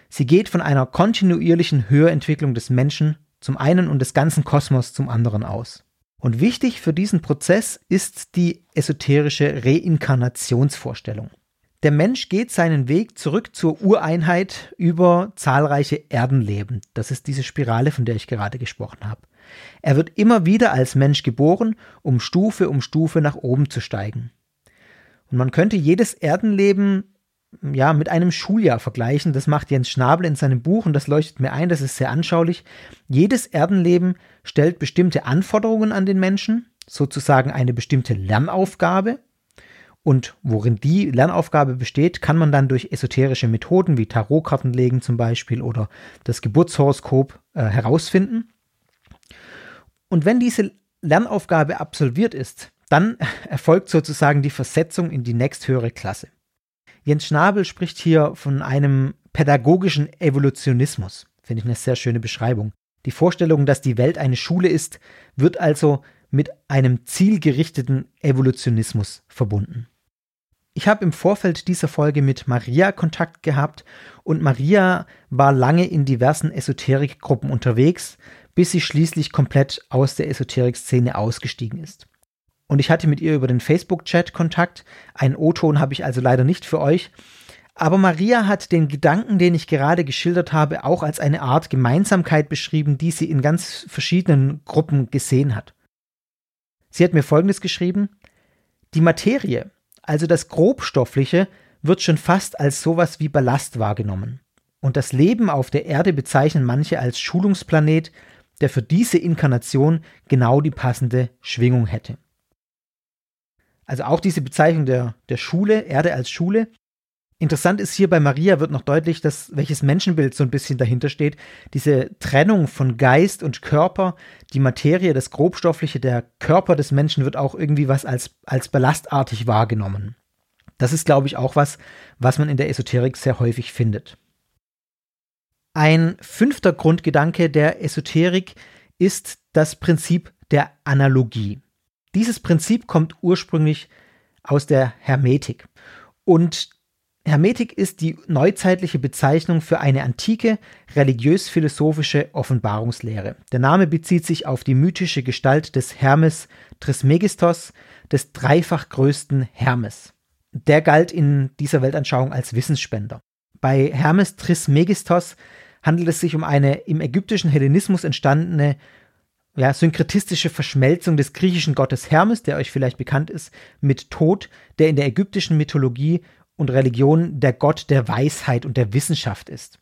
Sie geht von einer kontinuierlichen Höherentwicklung des Menschen zum einen und des ganzen Kosmos zum anderen aus. Und wichtig für diesen Prozess ist die esoterische Reinkarnationsvorstellung. Der Mensch geht seinen Weg zurück zur Ureinheit über zahlreiche Erdenleben. Das ist diese Spirale, von der ich gerade gesprochen habe. Er wird immer wieder als Mensch geboren, um Stufe um Stufe nach oben zu steigen. Und man könnte jedes Erdenleben ja, mit einem Schuljahr vergleichen. Das macht Jens Schnabel in seinem Buch und das leuchtet mir ein, das ist sehr anschaulich. Jedes Erdenleben stellt bestimmte Anforderungen an den Menschen, sozusagen eine bestimmte Lernaufgabe. Und worin die Lernaufgabe besteht, kann man dann durch esoterische Methoden wie Tarotkarten legen zum Beispiel oder das Geburtshoroskop äh, herausfinden. Und wenn diese Lernaufgabe absolviert ist, dann erfolgt sozusagen die Versetzung in die nächsthöhere Klasse. Jens Schnabel spricht hier von einem pädagogischen Evolutionismus. Finde ich eine sehr schöne Beschreibung. Die Vorstellung, dass die Welt eine Schule ist, wird also mit einem zielgerichteten Evolutionismus verbunden. Ich habe im Vorfeld dieser Folge mit Maria Kontakt gehabt und Maria war lange in diversen Esoterikgruppen unterwegs, bis sie schließlich komplett aus der Esoterik-Szene ausgestiegen ist. Und ich hatte mit ihr über den Facebook-Chat Kontakt. Einen O-Ton habe ich also leider nicht für euch. Aber Maria hat den Gedanken, den ich gerade geschildert habe, auch als eine Art Gemeinsamkeit beschrieben, die sie in ganz verschiedenen Gruppen gesehen hat. Sie hat mir Folgendes geschrieben. Die Materie, also das Grobstoffliche, wird schon fast als sowas wie Ballast wahrgenommen. Und das Leben auf der Erde bezeichnen manche als Schulungsplanet, der für diese Inkarnation genau die passende Schwingung hätte. Also auch diese Bezeichnung der, der Schule, Erde als Schule. Interessant ist hier bei Maria wird noch deutlich, dass welches Menschenbild so ein bisschen dahinter steht. Diese Trennung von Geist und Körper, die Materie, das Grobstoffliche, der Körper des Menschen wird auch irgendwie was als, als ballastartig wahrgenommen. Das ist, glaube ich, auch was, was man in der Esoterik sehr häufig findet. Ein fünfter Grundgedanke der Esoterik ist das Prinzip der Analogie. Dieses Prinzip kommt ursprünglich aus der Hermetik. Und Hermetik ist die neuzeitliche Bezeichnung für eine antike religiös-philosophische Offenbarungslehre. Der Name bezieht sich auf die mythische Gestalt des Hermes Trismegistos, des dreifach größten Hermes. Der galt in dieser Weltanschauung als Wissensspender. Bei Hermes Trismegistos handelt es sich um eine im ägyptischen Hellenismus entstandene ja, synkretistische Verschmelzung des griechischen Gottes Hermes, der euch vielleicht bekannt ist, mit Tod, der in der ägyptischen Mythologie und Religion der Gott der Weisheit und der Wissenschaft ist.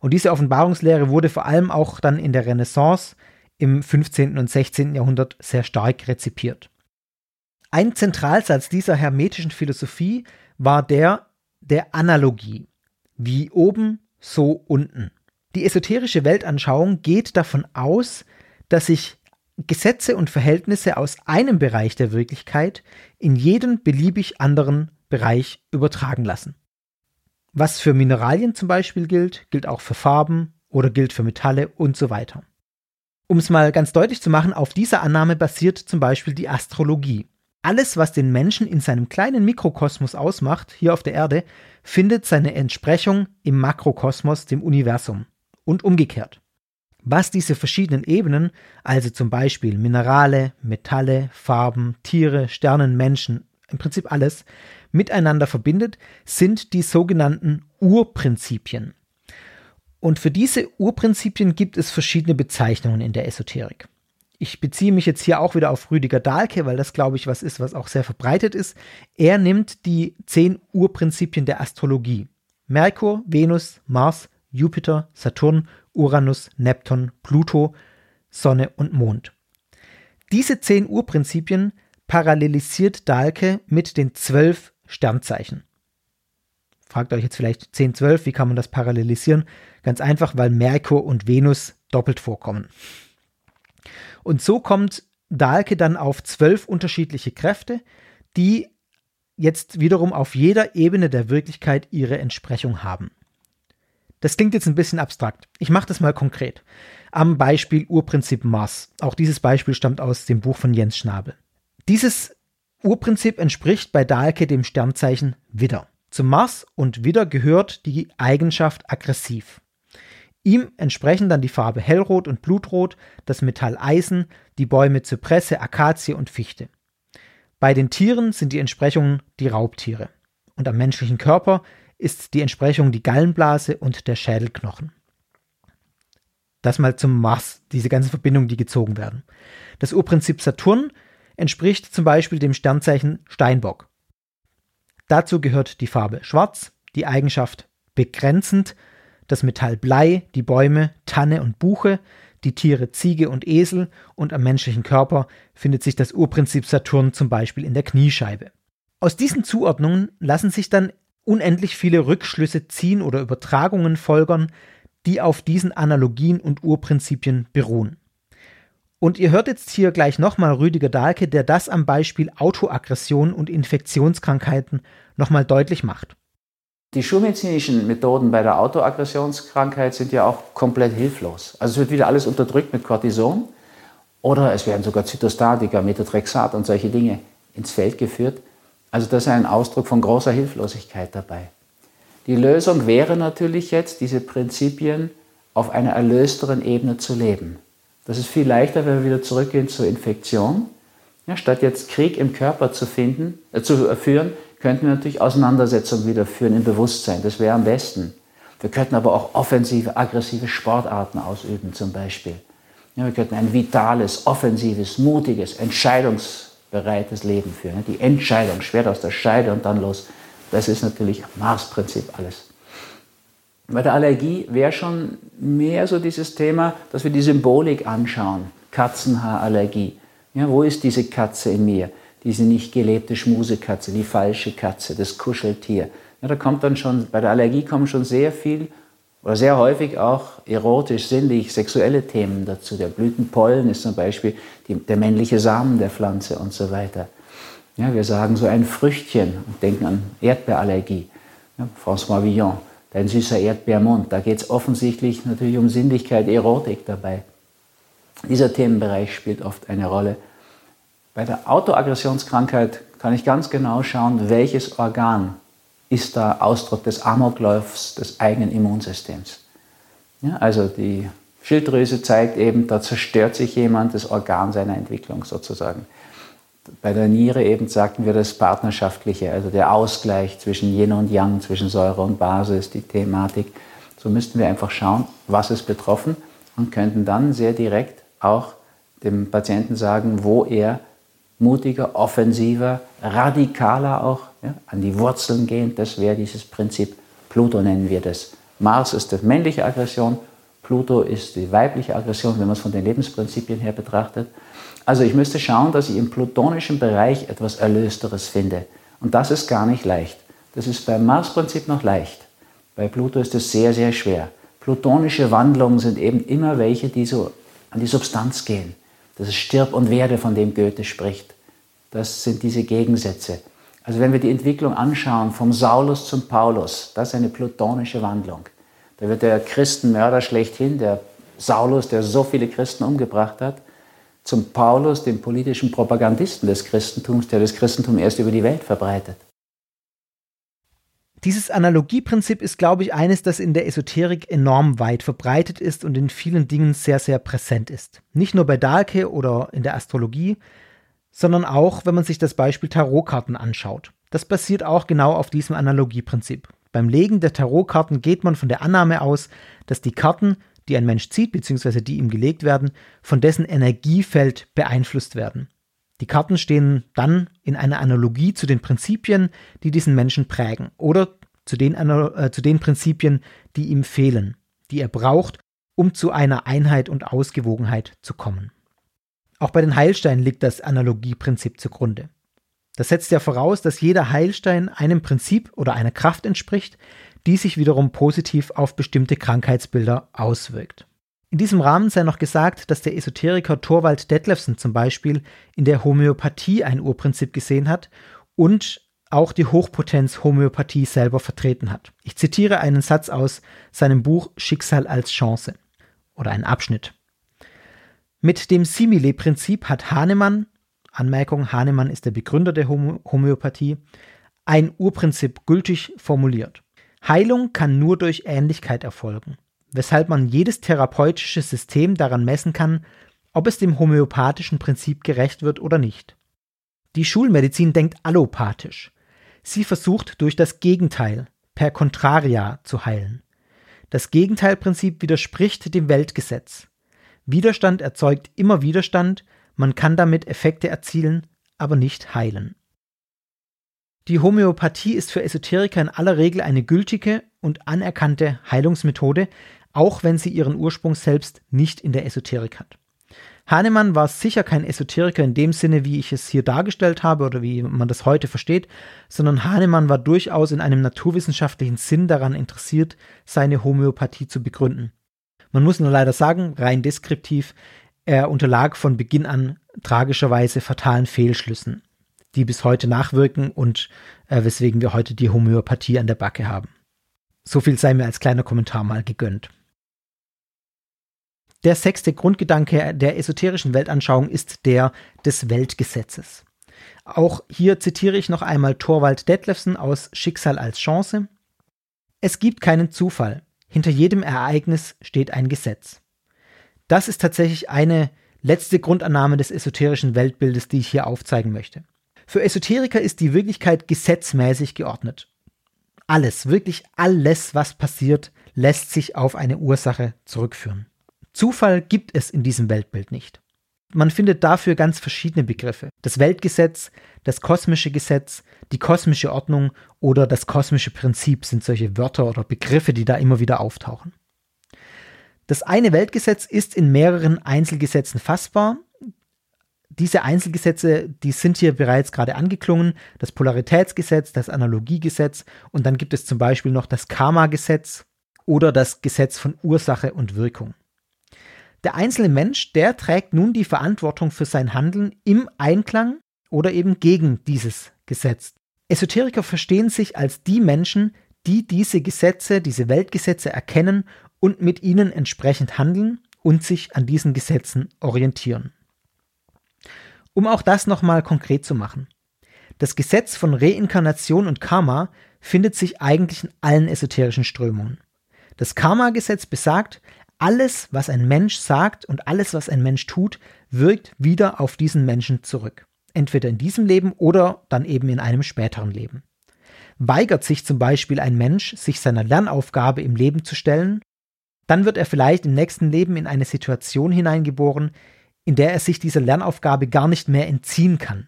Und diese Offenbarungslehre wurde vor allem auch dann in der Renaissance im 15. und 16. Jahrhundert sehr stark rezipiert. Ein Zentralsatz dieser hermetischen Philosophie war der der Analogie. Wie oben, so unten. Die esoterische Weltanschauung geht davon aus, dass sich Gesetze und Verhältnisse aus einem Bereich der Wirklichkeit in jeden beliebig anderen Bereich übertragen lassen. Was für Mineralien zum Beispiel gilt, gilt auch für Farben oder gilt für Metalle und so weiter. Um es mal ganz deutlich zu machen, auf dieser Annahme basiert zum Beispiel die Astrologie. Alles, was den Menschen in seinem kleinen Mikrokosmos ausmacht, hier auf der Erde, findet seine Entsprechung im Makrokosmos, dem Universum. Und umgekehrt. Was diese verschiedenen Ebenen, also zum Beispiel Minerale, Metalle, Farben, Tiere, Sternen, Menschen, im Prinzip alles, miteinander verbindet, sind die sogenannten Urprinzipien. Und für diese Urprinzipien gibt es verschiedene Bezeichnungen in der Esoterik. Ich beziehe mich jetzt hier auch wieder auf Rüdiger Dahlke, weil das, glaube ich, was ist, was auch sehr verbreitet ist. Er nimmt die zehn Urprinzipien der Astrologie. Merkur, Venus, Mars, Jupiter, Saturn, Uranus, Neptun, Pluto, Sonne und Mond. Diese zehn Urprinzipien parallelisiert Dahlke mit den zwölf Sternzeichen. Fragt euch jetzt vielleicht 10, 12, wie kann man das parallelisieren? Ganz einfach, weil Merkur und Venus doppelt vorkommen. Und so kommt Dahlke dann auf zwölf unterschiedliche Kräfte, die jetzt wiederum auf jeder Ebene der Wirklichkeit ihre Entsprechung haben. Das klingt jetzt ein bisschen abstrakt. Ich mache das mal konkret. Am Beispiel Urprinzip Mars. Auch dieses Beispiel stammt aus dem Buch von Jens Schnabel. Dieses Urprinzip entspricht bei Dahlke dem Sternzeichen Widder. Zum Mars und Widder gehört die Eigenschaft aggressiv. Ihm entsprechen dann die Farbe Hellrot und Blutrot, das Metall Eisen, die Bäume Zypresse, Akazie und Fichte. Bei den Tieren sind die Entsprechungen die Raubtiere. Und am menschlichen Körper ist die Entsprechung die Gallenblase und der Schädelknochen. Das mal zum Mars, diese ganzen Verbindungen, die gezogen werden. Das Urprinzip Saturn entspricht zum Beispiel dem Sternzeichen Steinbock. Dazu gehört die Farbe Schwarz, die Eigenschaft begrenzend, das Metall Blei, die Bäume Tanne und Buche, die Tiere Ziege und Esel und am menschlichen Körper findet sich das Urprinzip Saturn zum Beispiel in der Kniescheibe. Aus diesen Zuordnungen lassen sich dann unendlich viele Rückschlüsse ziehen oder Übertragungen folgern, die auf diesen Analogien und Urprinzipien beruhen. Und ihr hört jetzt hier gleich nochmal Rüdiger Dahlke, der das am Beispiel Autoaggression und Infektionskrankheiten nochmal deutlich macht. Die schulmedizinischen Methoden bei der Autoaggressionskrankheit sind ja auch komplett hilflos. Also es wird wieder alles unterdrückt mit Cortison oder es werden sogar Zytostatika, Methotrexat und solche Dinge ins Feld geführt. Also das ist ein Ausdruck von großer Hilflosigkeit dabei. Die Lösung wäre natürlich jetzt, diese Prinzipien auf einer erlösteren Ebene zu leben. Das ist viel leichter, wenn wir wieder zurückgehen zur Infektion. Ja, statt jetzt Krieg im Körper zu, finden, äh, zu führen, könnten wir natürlich Auseinandersetzungen wieder führen im Bewusstsein. Das wäre am besten. Wir könnten aber auch offensive, aggressive Sportarten ausüben zum Beispiel. Ja, wir könnten ein vitales, offensives, mutiges, entscheidungsbereites Leben führen. Die Entscheidung, Schwert aus der Scheide und dann los. Das ist natürlich Mars-Prinzip alles. Bei der Allergie wäre schon mehr so dieses Thema, dass wir die Symbolik anschauen. Katzenhaarallergie. Ja, wo ist diese Katze in mir? Diese nicht gelebte Schmusekatze, die falsche Katze, das Kuscheltier. Ja, da kommt dann schon, bei der Allergie kommen schon sehr viel oder sehr häufig auch erotisch, sinnlich, sexuelle Themen dazu. Der Blütenpollen ist zum Beispiel die, der männliche Samen der Pflanze und so weiter. Ja, wir sagen so ein Früchtchen und denken an Erdbeerallergie. Ja, François Villon dein süßer Erdbeermund. Da geht es offensichtlich natürlich um Sinnlichkeit, Erotik dabei. Dieser Themenbereich spielt oft eine Rolle. Bei der Autoaggressionskrankheit kann ich ganz genau schauen, welches Organ ist da Ausdruck des Amokläufs des eigenen Immunsystems. Ja, also die Schilddrüse zeigt eben, da zerstört sich jemand das Organ seiner Entwicklung sozusagen bei der Niere eben sagten wir das Partnerschaftliche, also der Ausgleich zwischen Yin und Yang, zwischen Säure und Basis, die Thematik. So müssten wir einfach schauen, was ist betroffen und könnten dann sehr direkt auch dem Patienten sagen, wo er mutiger, offensiver, radikaler auch ja, an die Wurzeln gehen. Das wäre dieses Prinzip. Pluto nennen wir das. Mars ist die männliche Aggression, Pluto ist die weibliche Aggression, wenn man es von den Lebensprinzipien her betrachtet. Also ich müsste schauen, dass ich im plutonischen Bereich etwas Erlösteres finde. Und das ist gar nicht leicht. Das ist beim Mars-Prinzip noch leicht. Bei Pluto ist es sehr, sehr schwer. Plutonische Wandlungen sind eben immer welche, die so an die Substanz gehen. Das ist Stirb und Werde, von dem Goethe spricht. Das sind diese Gegensätze. Also wenn wir die Entwicklung anschauen, vom Saulus zum Paulus, das ist eine plutonische Wandlung. Da wird der Christenmörder schlechthin, der Saulus, der so viele Christen umgebracht hat, zum Paulus, dem politischen Propagandisten des Christentums, der das Christentum erst über die Welt verbreitet. Dieses Analogieprinzip ist, glaube ich, eines, das in der Esoterik enorm weit verbreitet ist und in vielen Dingen sehr, sehr präsent ist. Nicht nur bei Dahlke oder in der Astrologie, sondern auch, wenn man sich das Beispiel Tarotkarten anschaut. Das basiert auch genau auf diesem Analogieprinzip. Beim Legen der Tarotkarten geht man von der Annahme aus, dass die Karten, die ein Mensch zieht, beziehungsweise die ihm gelegt werden, von dessen Energiefeld beeinflusst werden. Die Karten stehen dann in einer Analogie zu den Prinzipien, die diesen Menschen prägen oder zu den, äh, zu den Prinzipien, die ihm fehlen, die er braucht, um zu einer Einheit und Ausgewogenheit zu kommen. Auch bei den Heilsteinen liegt das Analogieprinzip zugrunde. Das setzt ja voraus, dass jeder Heilstein einem Prinzip oder einer Kraft entspricht, die sich wiederum positiv auf bestimmte Krankheitsbilder auswirkt. In diesem Rahmen sei noch gesagt, dass der Esoteriker Thorwald Detlefsen zum Beispiel in der Homöopathie ein Urprinzip gesehen hat und auch die Hochpotenz Homöopathie selber vertreten hat. Ich zitiere einen Satz aus seinem Buch Schicksal als Chance oder einen Abschnitt. Mit dem Simile-Prinzip hat Hahnemann, Anmerkung, Hahnemann ist der Begründer der Homöopathie, ein Urprinzip gültig formuliert. Heilung kann nur durch Ähnlichkeit erfolgen weshalb man jedes therapeutische System daran messen kann, ob es dem homöopathischen Prinzip gerecht wird oder nicht. Die Schulmedizin denkt allopathisch. Sie versucht durch das Gegenteil, per Contraria, zu heilen. Das Gegenteilprinzip widerspricht dem Weltgesetz. Widerstand erzeugt immer Widerstand, man kann damit Effekte erzielen, aber nicht heilen. Die Homöopathie ist für Esoteriker in aller Regel eine gültige und anerkannte Heilungsmethode, auch wenn sie ihren Ursprung selbst nicht in der Esoterik hat. Hahnemann war sicher kein Esoteriker in dem Sinne, wie ich es hier dargestellt habe oder wie man das heute versteht, sondern Hahnemann war durchaus in einem naturwissenschaftlichen Sinn daran interessiert, seine Homöopathie zu begründen. Man muss nur leider sagen, rein deskriptiv, er unterlag von Beginn an tragischerweise fatalen Fehlschlüssen, die bis heute nachwirken und äh, weswegen wir heute die Homöopathie an der Backe haben. So viel sei mir als kleiner Kommentar mal gegönnt. Der sechste Grundgedanke der esoterischen Weltanschauung ist der des Weltgesetzes. Auch hier zitiere ich noch einmal Thorwald Detlefsen aus Schicksal als Chance. Es gibt keinen Zufall. Hinter jedem Ereignis steht ein Gesetz. Das ist tatsächlich eine letzte Grundannahme des esoterischen Weltbildes, die ich hier aufzeigen möchte. Für Esoteriker ist die Wirklichkeit gesetzmäßig geordnet. Alles, wirklich alles, was passiert, lässt sich auf eine Ursache zurückführen. Zufall gibt es in diesem Weltbild nicht. Man findet dafür ganz verschiedene Begriffe. Das Weltgesetz, das kosmische Gesetz, die kosmische Ordnung oder das kosmische Prinzip sind solche Wörter oder Begriffe, die da immer wieder auftauchen. Das eine Weltgesetz ist in mehreren Einzelgesetzen fassbar. Diese Einzelgesetze, die sind hier bereits gerade angeklungen. Das Polaritätsgesetz, das Analogiegesetz und dann gibt es zum Beispiel noch das Karma-Gesetz oder das Gesetz von Ursache und Wirkung. Der einzelne Mensch, der trägt nun die Verantwortung für sein Handeln im Einklang oder eben gegen dieses Gesetz. Esoteriker verstehen sich als die Menschen, die diese Gesetze, diese Weltgesetze erkennen und mit ihnen entsprechend handeln und sich an diesen Gesetzen orientieren. Um auch das nochmal konkret zu machen. Das Gesetz von Reinkarnation und Karma findet sich eigentlich in allen esoterischen Strömungen. Das Karma-Gesetz besagt, alles, was ein Mensch sagt und alles, was ein Mensch tut, wirkt wieder auf diesen Menschen zurück. Entweder in diesem Leben oder dann eben in einem späteren Leben. Weigert sich zum Beispiel ein Mensch, sich seiner Lernaufgabe im Leben zu stellen, dann wird er vielleicht im nächsten Leben in eine Situation hineingeboren, in der er sich dieser Lernaufgabe gar nicht mehr entziehen kann.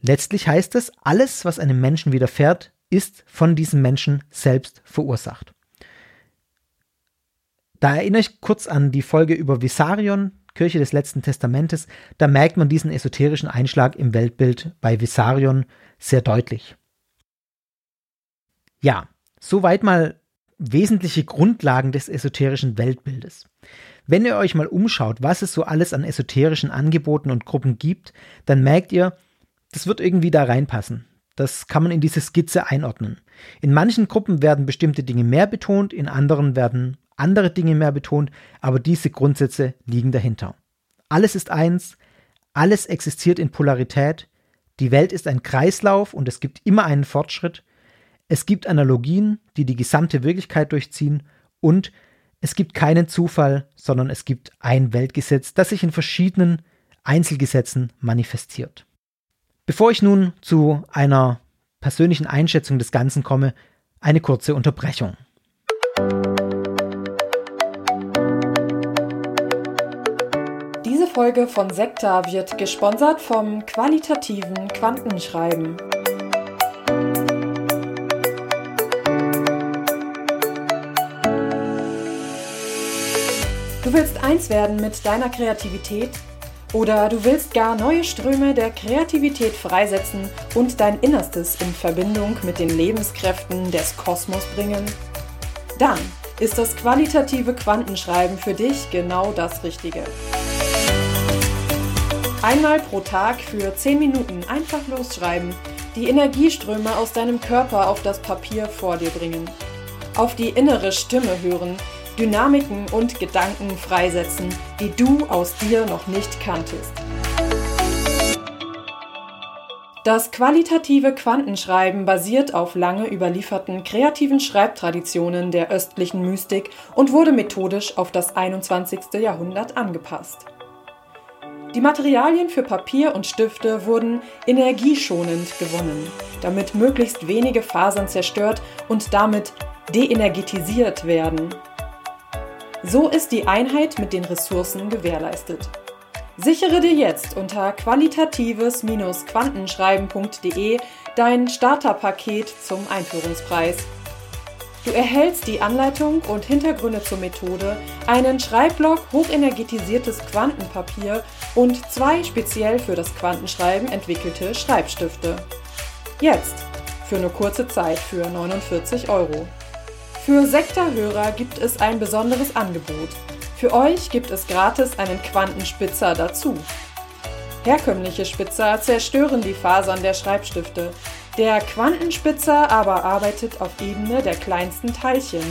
Letztlich heißt es, alles, was einem Menschen widerfährt, ist von diesem Menschen selbst verursacht. Da erinnere ich kurz an die Folge über Visarion, Kirche des letzten Testamentes. Da merkt man diesen esoterischen Einschlag im Weltbild bei Visarion sehr deutlich. Ja, soweit mal wesentliche Grundlagen des esoterischen Weltbildes. Wenn ihr euch mal umschaut, was es so alles an esoterischen Angeboten und Gruppen gibt, dann merkt ihr, das wird irgendwie da reinpassen. Das kann man in diese Skizze einordnen. In manchen Gruppen werden bestimmte Dinge mehr betont, in anderen werden andere Dinge mehr betont, aber diese Grundsätze liegen dahinter. Alles ist eins, alles existiert in Polarität, die Welt ist ein Kreislauf und es gibt immer einen Fortschritt. Es gibt Analogien, die die gesamte Wirklichkeit durchziehen und es gibt keinen Zufall, sondern es gibt ein Weltgesetz, das sich in verschiedenen Einzelgesetzen manifestiert. Bevor ich nun zu einer persönlichen Einschätzung des Ganzen komme, eine kurze Unterbrechung. Folge von Sekta wird gesponsert vom qualitativen Quantenschreiben. Du willst eins werden mit deiner Kreativität? Oder du willst gar neue Ströme der Kreativität freisetzen und dein Innerstes in Verbindung mit den Lebenskräften des Kosmos bringen? Dann ist das qualitative Quantenschreiben für dich genau das Richtige. Einmal pro Tag für 10 Minuten einfach losschreiben, die Energieströme aus deinem Körper auf das Papier vor dir bringen, auf die innere Stimme hören, Dynamiken und Gedanken freisetzen, die du aus dir noch nicht kanntest. Das qualitative Quantenschreiben basiert auf lange überlieferten kreativen Schreibtraditionen der östlichen Mystik und wurde methodisch auf das 21. Jahrhundert angepasst. Die Materialien für Papier und Stifte wurden energieschonend gewonnen, damit möglichst wenige Fasern zerstört und damit deenergetisiert werden. So ist die Einheit mit den Ressourcen gewährleistet. Sichere dir jetzt unter qualitatives-quantenschreiben.de dein Starterpaket zum Einführungspreis. Du erhältst die Anleitung und Hintergründe zur Methode, einen Schreibblock, hochenergetisiertes Quantenpapier und zwei speziell für das Quantenschreiben entwickelte Schreibstifte. Jetzt, für eine kurze Zeit für 49 Euro. Für Sektorhörer gibt es ein besonderes Angebot. Für euch gibt es gratis einen Quantenspitzer dazu. Herkömmliche Spitzer zerstören die Fasern der Schreibstifte. Der Quantenspitzer aber arbeitet auf Ebene der kleinsten Teilchen,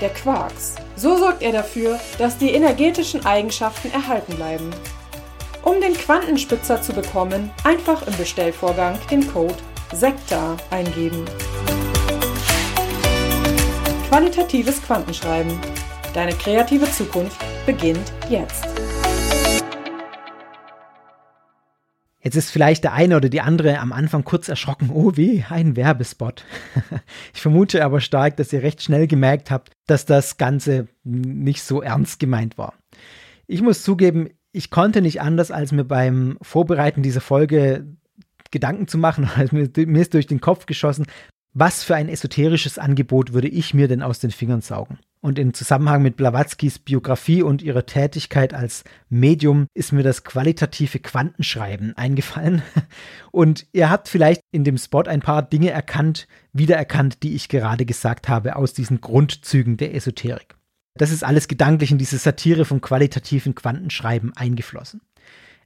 der Quarks. So sorgt er dafür, dass die energetischen Eigenschaften erhalten bleiben. Um den Quantenspitzer zu bekommen, einfach im Bestellvorgang den Code SECTA eingeben. Qualitatives Quantenschreiben. Deine kreative Zukunft beginnt jetzt. Jetzt ist vielleicht der eine oder die andere am Anfang kurz erschrocken. Oh weh, ein Werbespot. Ich vermute aber stark, dass ihr recht schnell gemerkt habt, dass das Ganze nicht so ernst gemeint war. Ich muss zugeben, ich konnte nicht anders, als mir beim Vorbereiten dieser Folge Gedanken zu machen. Also mir, mir ist durch den Kopf geschossen, was für ein esoterisches Angebot würde ich mir denn aus den Fingern saugen? Und im Zusammenhang mit Blawatzkis Biografie und ihrer Tätigkeit als Medium ist mir das qualitative Quantenschreiben eingefallen. Und ihr habt vielleicht in dem Spot ein paar Dinge erkannt, wiedererkannt, die ich gerade gesagt habe, aus diesen Grundzügen der Esoterik. Das ist alles gedanklich in diese Satire vom qualitativen Quantenschreiben eingeflossen.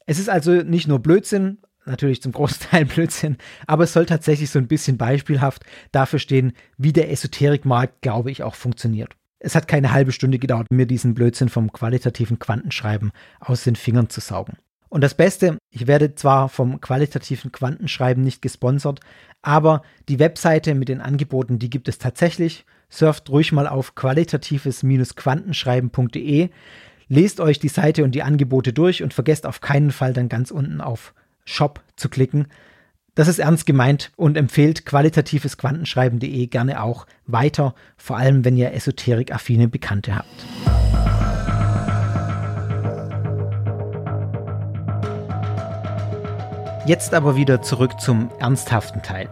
Es ist also nicht nur Blödsinn, natürlich zum Großteil Blödsinn, aber es soll tatsächlich so ein bisschen beispielhaft dafür stehen, wie der Esoterikmarkt, glaube ich, auch funktioniert. Es hat keine halbe Stunde gedauert, mir diesen Blödsinn vom qualitativen Quantenschreiben aus den Fingern zu saugen. Und das Beste, ich werde zwar vom qualitativen Quantenschreiben nicht gesponsert, aber die Webseite mit den Angeboten, die gibt es tatsächlich. Surft ruhig mal auf qualitatives-quantenschreiben.de, lest euch die Seite und die Angebote durch und vergesst auf keinen Fall dann ganz unten auf Shop zu klicken. Das ist ernst gemeint und empfehlt qualitatives Quantenschreiben.de gerne auch weiter, vor allem wenn ihr esoterik-affine Bekannte habt. Jetzt aber wieder zurück zum ernsthaften Teil.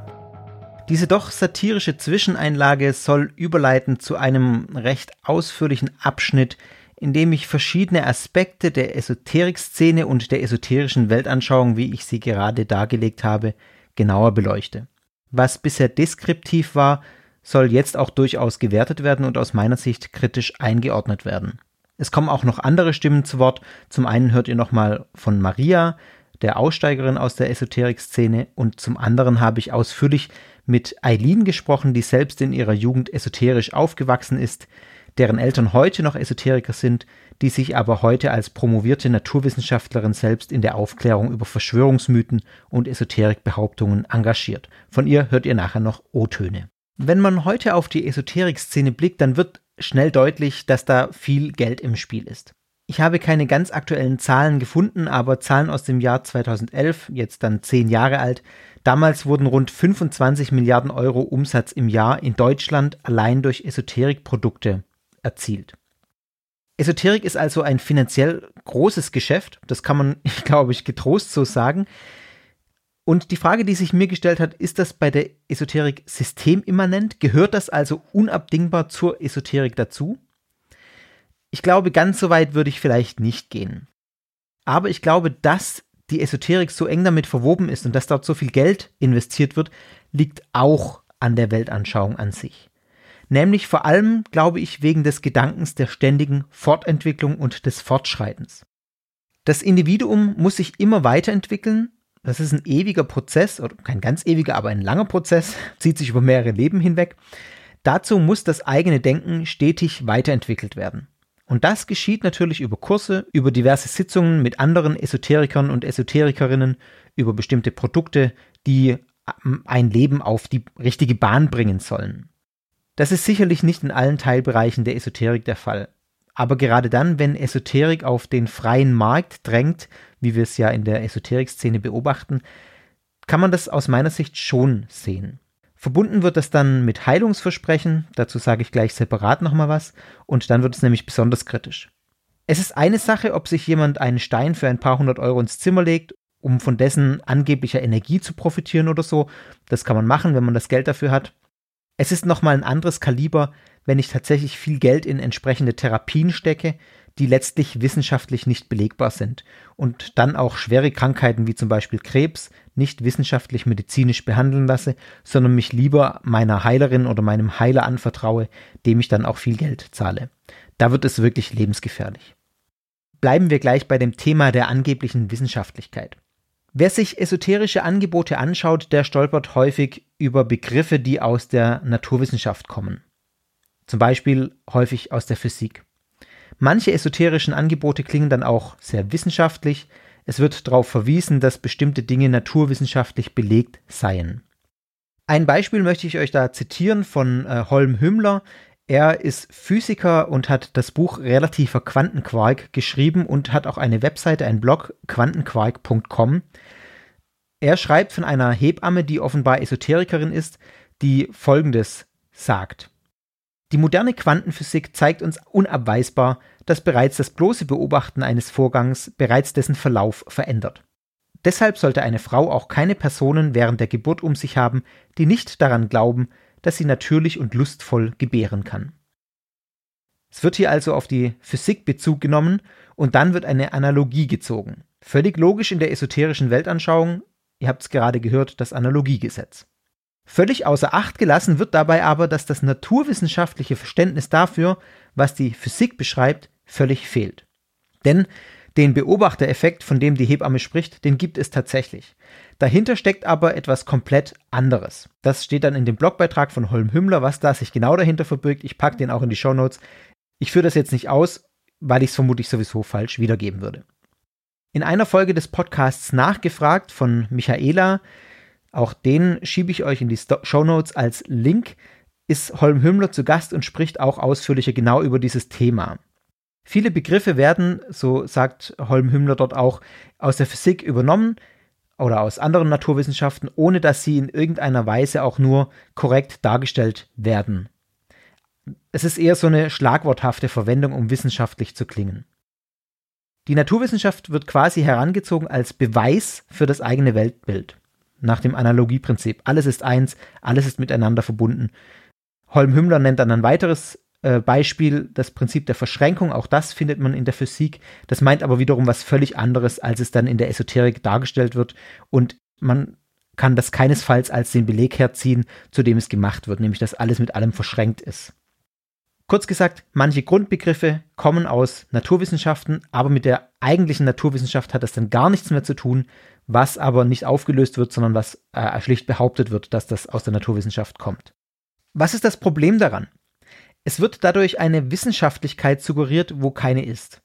Diese doch satirische Zwischeneinlage soll überleiten zu einem recht ausführlichen Abschnitt indem ich verschiedene Aspekte der Esoterik-Szene und der esoterischen Weltanschauung, wie ich sie gerade dargelegt habe, genauer beleuchte. Was bisher deskriptiv war, soll jetzt auch durchaus gewertet werden und aus meiner Sicht kritisch eingeordnet werden. Es kommen auch noch andere Stimmen zu Wort. Zum einen hört ihr nochmal von Maria, der Aussteigerin aus der Esoterik-Szene, und zum anderen habe ich ausführlich mit Eileen gesprochen, die selbst in ihrer Jugend esoterisch aufgewachsen ist, deren Eltern heute noch Esoteriker sind, die sich aber heute als promovierte Naturwissenschaftlerin selbst in der Aufklärung über Verschwörungsmythen und Esoterikbehauptungen engagiert. Von ihr hört ihr nachher noch O-Töne. Wenn man heute auf die Esoterik-Szene blickt, dann wird schnell deutlich, dass da viel Geld im Spiel ist. Ich habe keine ganz aktuellen Zahlen gefunden, aber Zahlen aus dem Jahr 2011, jetzt dann zehn Jahre alt. Damals wurden rund 25 Milliarden Euro Umsatz im Jahr in Deutschland allein durch Esoterikprodukte erzielt. Esoterik ist also ein finanziell großes Geschäft, das kann man, glaube ich, getrost so sagen. Und die Frage, die sich mir gestellt hat, ist das bei der Esoterik systemimmanent? Gehört das also unabdingbar zur Esoterik dazu? Ich glaube, ganz so weit würde ich vielleicht nicht gehen. Aber ich glaube, dass die Esoterik so eng damit verwoben ist und dass dort so viel Geld investiert wird, liegt auch an der Weltanschauung an sich. Nämlich vor allem, glaube ich, wegen des Gedankens der ständigen Fortentwicklung und des Fortschreitens. Das Individuum muss sich immer weiterentwickeln das ist ein ewiger Prozess, oder kein ganz ewiger, aber ein langer Prozess, zieht sich über mehrere Leben hinweg. Dazu muss das eigene Denken stetig weiterentwickelt werden. Und das geschieht natürlich über Kurse, über diverse Sitzungen mit anderen Esoterikern und Esoterikerinnen, über bestimmte Produkte, die ähm, ein Leben auf die richtige Bahn bringen sollen. Das ist sicherlich nicht in allen Teilbereichen der Esoterik der Fall. Aber gerade dann, wenn Esoterik auf den freien Markt drängt, wie wir es ja in der Esoterik-Szene beobachten, kann man das aus meiner Sicht schon sehen. Verbunden wird das dann mit Heilungsversprechen, dazu sage ich gleich separat nochmal was, und dann wird es nämlich besonders kritisch. Es ist eine Sache, ob sich jemand einen Stein für ein paar hundert Euro ins Zimmer legt, um von dessen angeblicher Energie zu profitieren oder so. Das kann man machen, wenn man das Geld dafür hat. Es ist nochmal ein anderes Kaliber, wenn ich tatsächlich viel Geld in entsprechende Therapien stecke, die letztlich wissenschaftlich nicht belegbar sind und dann auch schwere Krankheiten wie zum Beispiel Krebs nicht wissenschaftlich medizinisch behandeln lasse, sondern mich lieber meiner Heilerin oder meinem Heiler anvertraue, dem ich dann auch viel Geld zahle. Da wird es wirklich lebensgefährlich. Bleiben wir gleich bei dem Thema der angeblichen Wissenschaftlichkeit. Wer sich esoterische Angebote anschaut, der stolpert häufig über Begriffe, die aus der Naturwissenschaft kommen. Zum Beispiel häufig aus der Physik. Manche esoterischen Angebote klingen dann auch sehr wissenschaftlich. Es wird darauf verwiesen, dass bestimmte Dinge naturwissenschaftlich belegt seien. Ein Beispiel möchte ich euch da zitieren von äh, Holm Hümmler. Er ist Physiker und hat das Buch Relativer Quantenquark geschrieben und hat auch eine Webseite, einen Blog, quantenquark.com. Er schreibt von einer Hebamme, die offenbar Esoterikerin ist, die Folgendes sagt. Die moderne Quantenphysik zeigt uns unabweisbar, dass bereits das bloße Beobachten eines Vorgangs bereits dessen Verlauf verändert. Deshalb sollte eine Frau auch keine Personen während der Geburt um sich haben, die nicht daran glauben, dass sie natürlich und lustvoll gebären kann. Es wird hier also auf die Physik Bezug genommen und dann wird eine Analogie gezogen. Völlig logisch in der esoterischen Weltanschauung, ihr habt es gerade gehört, das Analogiegesetz. Völlig außer Acht gelassen wird dabei aber, dass das naturwissenschaftliche Verständnis dafür, was die Physik beschreibt, völlig fehlt. Denn den Beobachtereffekt, von dem die Hebamme spricht, den gibt es tatsächlich. Dahinter steckt aber etwas komplett anderes. Das steht dann in dem Blogbeitrag von Holm Hümmler, was da sich genau dahinter verbirgt. Ich packe den auch in die Show Notes. Ich führe das jetzt nicht aus, weil ich es vermutlich sowieso falsch wiedergeben würde. In einer Folge des Podcasts Nachgefragt von Michaela auch den schiebe ich euch in die Show Notes als Link. Ist Holm Hümmler zu Gast und spricht auch ausführlicher genau über dieses Thema. Viele Begriffe werden, so sagt Holm Hümmler dort auch, aus der Physik übernommen oder aus anderen Naturwissenschaften, ohne dass sie in irgendeiner Weise auch nur korrekt dargestellt werden. Es ist eher so eine schlagworthafte Verwendung, um wissenschaftlich zu klingen. Die Naturwissenschaft wird quasi herangezogen als Beweis für das eigene Weltbild nach dem Analogieprinzip. Alles ist eins, alles ist miteinander verbunden. Holm Hümmler nennt dann ein weiteres äh, Beispiel, das Prinzip der Verschränkung. Auch das findet man in der Physik. Das meint aber wiederum was völlig anderes, als es dann in der Esoterik dargestellt wird. Und man kann das keinesfalls als den Beleg herziehen, zu dem es gemacht wird, nämlich dass alles mit allem verschränkt ist. Kurz gesagt, manche Grundbegriffe kommen aus Naturwissenschaften, aber mit der eigentlichen Naturwissenschaft hat das dann gar nichts mehr zu tun, was aber nicht aufgelöst wird, sondern was äh, schlicht behauptet wird, dass das aus der Naturwissenschaft kommt. Was ist das Problem daran? Es wird dadurch eine Wissenschaftlichkeit suggeriert, wo keine ist.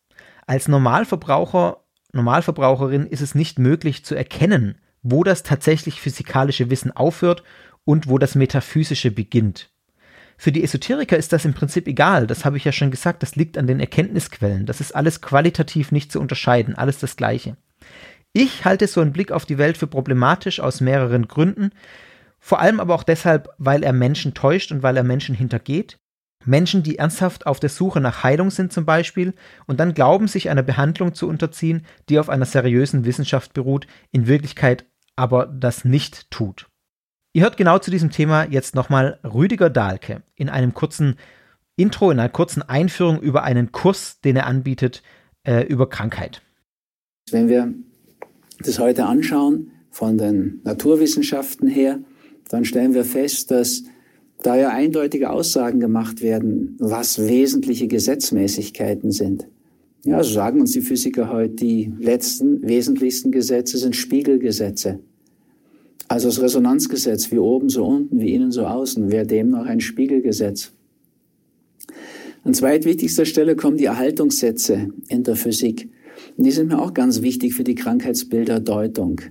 Als Normalverbraucher, Normalverbraucherin ist es nicht möglich zu erkennen, wo das tatsächlich physikalische Wissen aufhört und wo das Metaphysische beginnt. Für die Esoteriker ist das im Prinzip egal, das habe ich ja schon gesagt, das liegt an den Erkenntnisquellen, das ist alles qualitativ nicht zu unterscheiden, alles das gleiche. Ich halte so einen Blick auf die Welt für problematisch aus mehreren Gründen, vor allem aber auch deshalb, weil er Menschen täuscht und weil er Menschen hintergeht. Menschen, die ernsthaft auf der Suche nach Heilung sind zum Beispiel und dann glauben, sich einer Behandlung zu unterziehen, die auf einer seriösen Wissenschaft beruht, in Wirklichkeit aber das nicht tut. Ihr hört genau zu diesem Thema jetzt nochmal Rüdiger Dahlke in einem kurzen Intro, in einer kurzen Einführung über einen Kurs, den er anbietet, äh, über Krankheit. Wenn wir das heute anschauen, von den Naturwissenschaften her, dann stellen wir fest, dass da ja eindeutige Aussagen gemacht werden, was wesentliche Gesetzmäßigkeiten sind. Ja, so sagen uns die Physiker heute, die letzten wesentlichsten Gesetze sind Spiegelgesetze. Also das Resonanzgesetz, wie oben so unten, wie innen so außen, wäre demnach ein Spiegelgesetz. An zweitwichtigster Stelle kommen die Erhaltungssätze in der Physik. Die sind mir auch ganz wichtig für die Krankheitsbilderdeutung.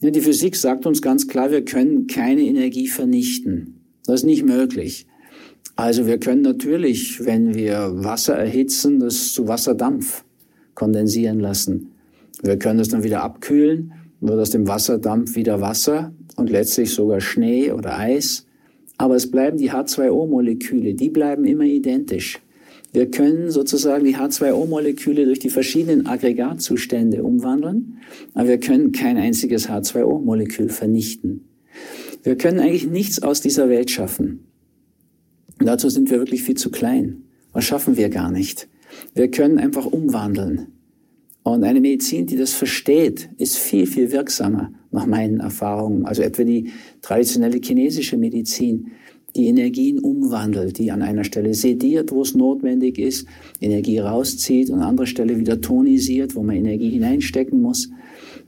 Ja, die Physik sagt uns ganz klar, wir können keine Energie vernichten. Das ist nicht möglich. Also wir können natürlich, wenn wir Wasser erhitzen, das zu Wasserdampf kondensieren lassen. Wir können das dann wieder abkühlen wird aus dem Wasserdampf wieder Wasser und letztlich sogar Schnee oder Eis. Aber es bleiben die H2O-Moleküle, die bleiben immer identisch. Wir können sozusagen die H2O-Moleküle durch die verschiedenen Aggregatzustände umwandeln, aber wir können kein einziges H2O-Molekül vernichten. Wir können eigentlich nichts aus dieser Welt schaffen. Und dazu sind wir wirklich viel zu klein. Was schaffen wir gar nicht? Wir können einfach umwandeln. Und eine Medizin, die das versteht, ist viel, viel wirksamer nach meinen Erfahrungen. Also etwa die traditionelle chinesische Medizin, die Energien umwandelt, die an einer Stelle sediert, wo es notwendig ist, Energie rauszieht und an anderer Stelle wieder tonisiert, wo man Energie hineinstecken muss.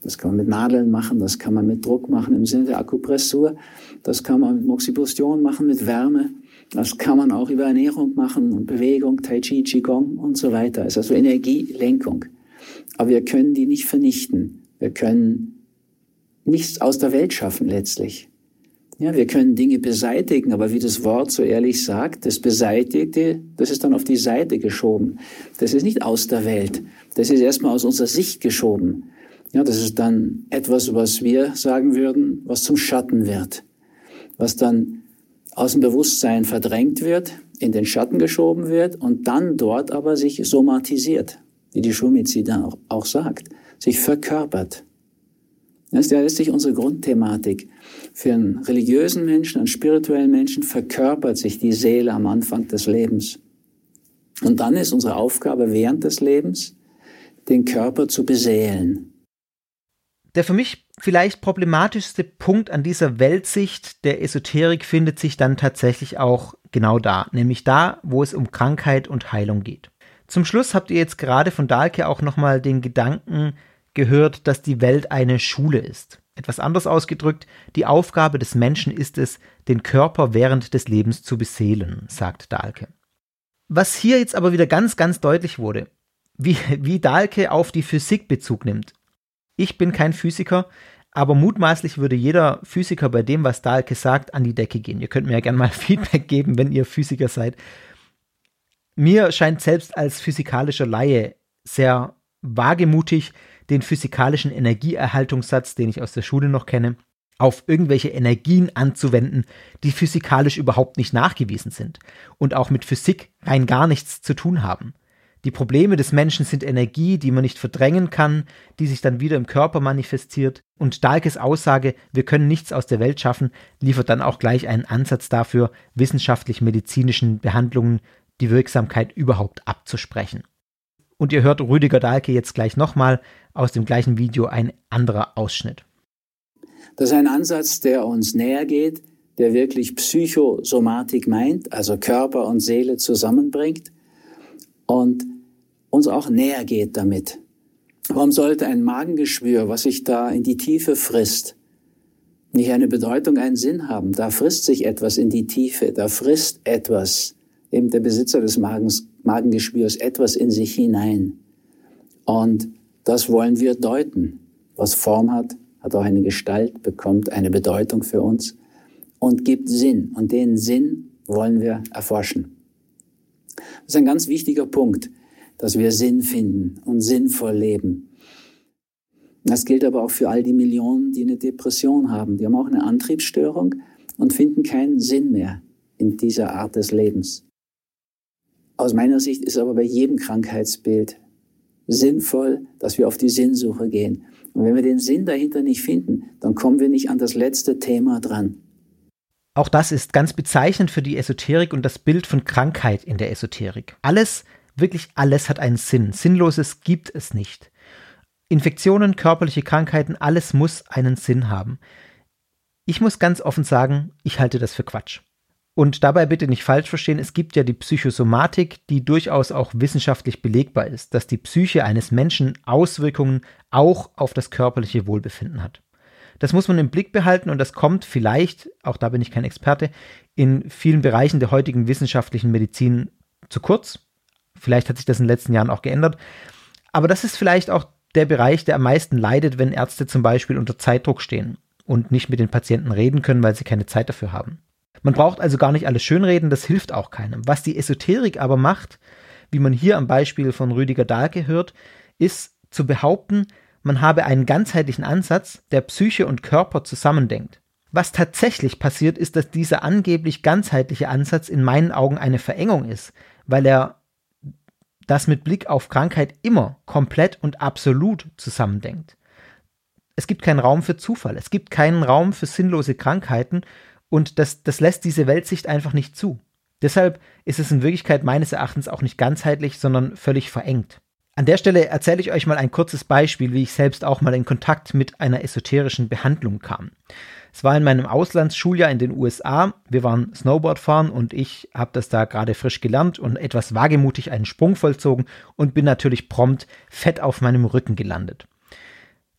Das kann man mit Nadeln machen, das kann man mit Druck machen im Sinne der Akupressur, das kann man mit Moxibustion machen, mit Wärme. Das kann man auch über Ernährung machen und Bewegung, Tai Chi, Qigong und so weiter. Es ist also Energielenkung. Aber wir können die nicht vernichten. Wir können nichts aus der Welt schaffen letztlich. Ja, wir können Dinge beseitigen, aber wie das Wort so ehrlich sagt, das Beseitigte, das ist dann auf die Seite geschoben. Das ist nicht aus der Welt. Das ist erstmal aus unserer Sicht geschoben. Ja, das ist dann etwas, was wir sagen würden, was zum Schatten wird. Was dann aus dem Bewusstsein verdrängt wird, in den Schatten geschoben wird und dann dort aber sich somatisiert wie die Schulmedizin auch, auch sagt, sich verkörpert. Das ist ja letztlich unsere Grundthematik. Für einen religiösen Menschen, einen spirituellen Menschen verkörpert sich die Seele am Anfang des Lebens. Und dann ist unsere Aufgabe während des Lebens, den Körper zu beseelen. Der für mich vielleicht problematischste Punkt an dieser Weltsicht der Esoterik findet sich dann tatsächlich auch genau da, nämlich da, wo es um Krankheit und Heilung geht. Zum Schluss habt ihr jetzt gerade von Dahlke auch nochmal den Gedanken gehört, dass die Welt eine Schule ist. Etwas anders ausgedrückt, die Aufgabe des Menschen ist es, den Körper während des Lebens zu beseelen, sagt Dahlke. Was hier jetzt aber wieder ganz, ganz deutlich wurde, wie, wie Dahlke auf die Physik Bezug nimmt. Ich bin kein Physiker, aber mutmaßlich würde jeder Physiker bei dem, was Dahlke sagt, an die Decke gehen. Ihr könnt mir ja gerne mal Feedback geben, wenn ihr Physiker seid mir scheint selbst als physikalischer Laie sehr wagemutig, den physikalischen Energieerhaltungssatz, den ich aus der Schule noch kenne, auf irgendwelche Energien anzuwenden, die physikalisch überhaupt nicht nachgewiesen sind und auch mit Physik rein gar nichts zu tun haben. Die Probleme des Menschen sind Energie, die man nicht verdrängen kann, die sich dann wieder im Körper manifestiert. Und Dahlkes Aussage, wir können nichts aus der Welt schaffen, liefert dann auch gleich einen Ansatz dafür, wissenschaftlich-medizinischen Behandlungen die Wirksamkeit überhaupt abzusprechen. Und ihr hört Rüdiger Dahlke jetzt gleich nochmal aus dem gleichen Video ein anderer Ausschnitt. Das ist ein Ansatz, der uns näher geht, der wirklich Psychosomatik meint, also Körper und Seele zusammenbringt und uns auch näher geht damit. Warum sollte ein Magengeschwür, was sich da in die Tiefe frisst, nicht eine Bedeutung, einen Sinn haben? Da frisst sich etwas in die Tiefe, da frisst etwas eben der Besitzer des Magens, Magengeschwürs etwas in sich hinein. Und das wollen wir deuten. Was Form hat, hat auch eine Gestalt, bekommt eine Bedeutung für uns. und gibt Sinn. Und den Sinn wollen wir erforschen. Das ist ein ganz wichtiger Punkt, dass wir Sinn finden und sinnvoll leben. Das gilt aber auch für all die Millionen, die eine Depression haben. Die haben auch eine Antriebsstörung und finden keinen Sinn mehr in dieser Art des Lebens. Aus meiner Sicht ist aber bei jedem Krankheitsbild sinnvoll, dass wir auf die Sinnsuche gehen. Und wenn wir den Sinn dahinter nicht finden, dann kommen wir nicht an das letzte Thema dran. Auch das ist ganz bezeichnend für die Esoterik und das Bild von Krankheit in der Esoterik. Alles, wirklich alles hat einen Sinn. Sinnloses gibt es nicht. Infektionen, körperliche Krankheiten, alles muss einen Sinn haben. Ich muss ganz offen sagen, ich halte das für Quatsch. Und dabei bitte nicht falsch verstehen, es gibt ja die Psychosomatik, die durchaus auch wissenschaftlich belegbar ist, dass die Psyche eines Menschen Auswirkungen auch auf das körperliche Wohlbefinden hat. Das muss man im Blick behalten und das kommt vielleicht, auch da bin ich kein Experte, in vielen Bereichen der heutigen wissenschaftlichen Medizin zu kurz. Vielleicht hat sich das in den letzten Jahren auch geändert. Aber das ist vielleicht auch der Bereich, der am meisten leidet, wenn Ärzte zum Beispiel unter Zeitdruck stehen und nicht mit den Patienten reden können, weil sie keine Zeit dafür haben. Man braucht also gar nicht alles schönreden, das hilft auch keinem. Was die Esoterik aber macht, wie man hier am Beispiel von Rüdiger Dahlke hört, ist zu behaupten, man habe einen ganzheitlichen Ansatz, der Psyche und Körper zusammendenkt. Was tatsächlich passiert, ist, dass dieser angeblich ganzheitliche Ansatz in meinen Augen eine Verengung ist, weil er das mit Blick auf Krankheit immer komplett und absolut zusammendenkt. Es gibt keinen Raum für Zufall, es gibt keinen Raum für sinnlose Krankheiten und das, das lässt diese Weltsicht einfach nicht zu. Deshalb ist es in Wirklichkeit meines Erachtens auch nicht ganzheitlich, sondern völlig verengt. An der Stelle erzähle ich euch mal ein kurzes Beispiel, wie ich selbst auch mal in Kontakt mit einer esoterischen Behandlung kam. Es war in meinem Auslandsschuljahr in den USA. Wir waren Snowboard fahren und ich habe das da gerade frisch gelernt und etwas wagemutig einen Sprung vollzogen und bin natürlich prompt fett auf meinem Rücken gelandet.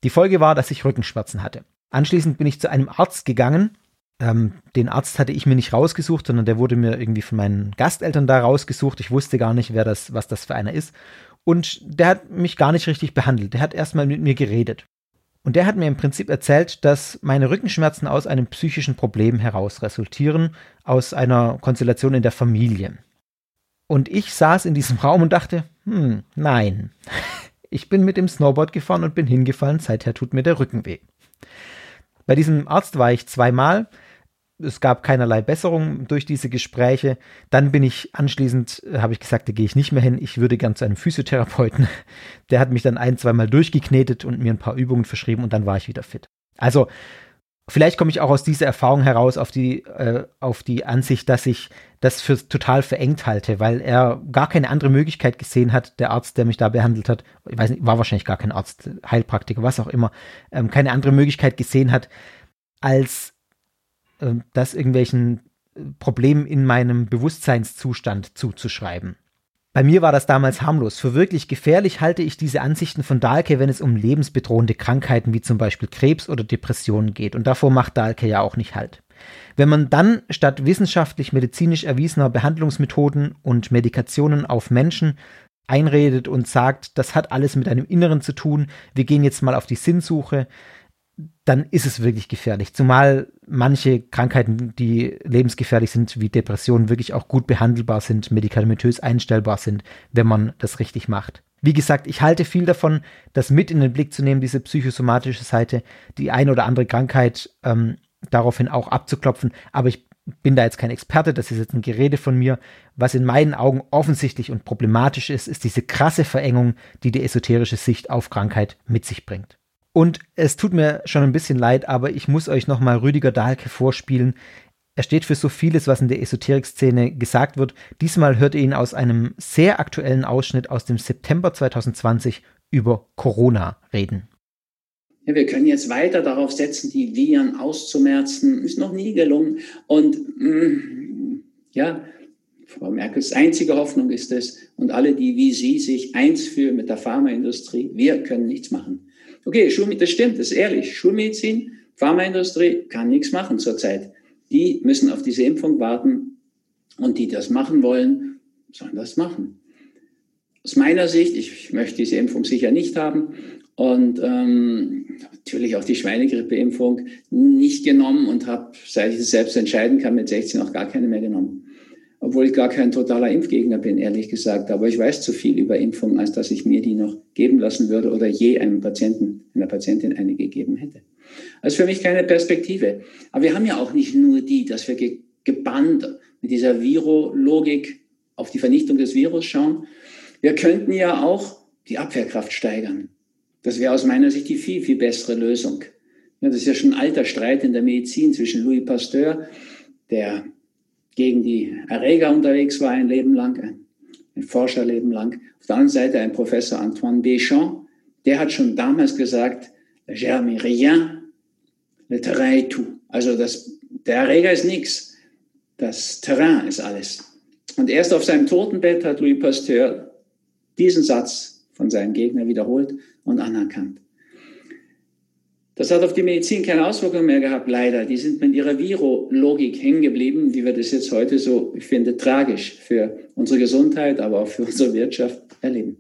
Die Folge war, dass ich Rückenschmerzen hatte. Anschließend bin ich zu einem Arzt gegangen ähm, den Arzt hatte ich mir nicht rausgesucht, sondern der wurde mir irgendwie von meinen Gasteltern da rausgesucht. Ich wusste gar nicht, wer das, was das für einer ist. Und der hat mich gar nicht richtig behandelt. Der hat erstmal mit mir geredet. Und der hat mir im Prinzip erzählt, dass meine Rückenschmerzen aus einem psychischen Problem heraus resultieren, aus einer Konstellation in der Familie. Und ich saß in diesem Raum und dachte, hm, nein. Ich bin mit dem Snowboard gefahren und bin hingefallen, seither tut mir der Rücken weh. Bei diesem Arzt war ich zweimal es gab keinerlei Besserung durch diese Gespräche. Dann bin ich anschließend, äh, habe ich gesagt, da gehe ich nicht mehr hin. Ich würde gern zu einem Physiotherapeuten. Der hat mich dann ein, zweimal durchgeknetet und mir ein paar Übungen verschrieben und dann war ich wieder fit. Also vielleicht komme ich auch aus dieser Erfahrung heraus auf die, äh, auf die Ansicht, dass ich das für total verengt halte, weil er gar keine andere Möglichkeit gesehen hat, der Arzt, der mich da behandelt hat, ich weiß nicht, war wahrscheinlich gar kein Arzt, Heilpraktiker, was auch immer, ähm, keine andere Möglichkeit gesehen hat, als äh, das irgendwelchen äh, Problemen in meinem Bewusstseinszustand zuzuschreiben. Bei mir war das damals harmlos. Für wirklich gefährlich halte ich diese Ansichten von Dahlke, wenn es um lebensbedrohende Krankheiten wie zum Beispiel Krebs oder Depressionen geht. Und davor macht Dahlke ja auch nicht halt. Wenn man dann statt wissenschaftlich medizinisch erwiesener Behandlungsmethoden und Medikationen auf Menschen einredet und sagt, das hat alles mit einem Inneren zu tun, wir gehen jetzt mal auf die Sinnsuche, dann ist es wirklich gefährlich. Zumal manche Krankheiten, die lebensgefährlich sind, wie Depressionen, wirklich auch gut behandelbar sind, medikamentös einstellbar sind, wenn man das richtig macht. Wie gesagt, ich halte viel davon, das mit in den Blick zu nehmen, diese psychosomatische Seite, die eine oder andere Krankheit ähm, daraufhin auch abzuklopfen. Aber ich bin da jetzt kein Experte, das ist jetzt ein Gerede von mir. Was in meinen Augen offensichtlich und problematisch ist, ist diese krasse Verengung, die die esoterische Sicht auf Krankheit mit sich bringt. Und es tut mir schon ein bisschen leid, aber ich muss euch nochmal Rüdiger Dahlke vorspielen. Er steht für so vieles, was in der Esoterik-Szene gesagt wird. Diesmal hört ihr ihn aus einem sehr aktuellen Ausschnitt aus dem September 2020 über Corona reden. Ja, wir können jetzt weiter darauf setzen, die Viren auszumerzen. Ist noch nie gelungen. Und mh, mm, ja, Frau Merkels einzige Hoffnung ist es, und alle, die wie Sie sich eins fühlen mit der Pharmaindustrie, wir können nichts machen. Okay, Schulmedizin, das stimmt, das ist ehrlich. Schulmedizin, Pharmaindustrie kann nichts machen zurzeit. Die müssen auf diese Impfung warten und die das machen wollen, sollen das machen. aus meiner Sicht, ich möchte diese Impfung sicher nicht haben und ähm, natürlich auch die Schweinegrippeimpfung nicht genommen und habe, seit ich es selbst entscheiden kann, mit 16 auch gar keine mehr genommen. Obwohl ich gar kein totaler Impfgegner bin, ehrlich gesagt. Aber ich weiß zu viel über Impfungen, als dass ich mir die noch geben lassen würde oder je einem Patienten, einer Patientin eine gegeben hätte. Also für mich keine Perspektive. Aber wir haben ja auch nicht nur die, dass wir ge gebannt mit dieser Virologik auf die Vernichtung des Virus schauen. Wir könnten ja auch die Abwehrkraft steigern. Das wäre aus meiner Sicht die viel, viel bessere Lösung. Ja, das ist ja schon ein alter Streit in der Medizin zwischen Louis Pasteur, der gegen die Erreger unterwegs war ein Leben lang, ein, Forscherleben lang. Auf der anderen Seite ein Professor Antoine Béchamp, der hat schon damals gesagt, germe rien, le terrain est tout. Also das, der Erreger ist nichts, das Terrain ist alles. Und erst auf seinem Totenbett hat Louis Pasteur diesen Satz von seinem Gegner wiederholt und anerkannt. Das hat auf die Medizin keine Auswirkungen mehr gehabt, leider. Die sind mit ihrer Virologik hängen geblieben, wie wir das jetzt heute so, ich finde, tragisch für unsere Gesundheit, aber auch für unsere Wirtschaft erleben.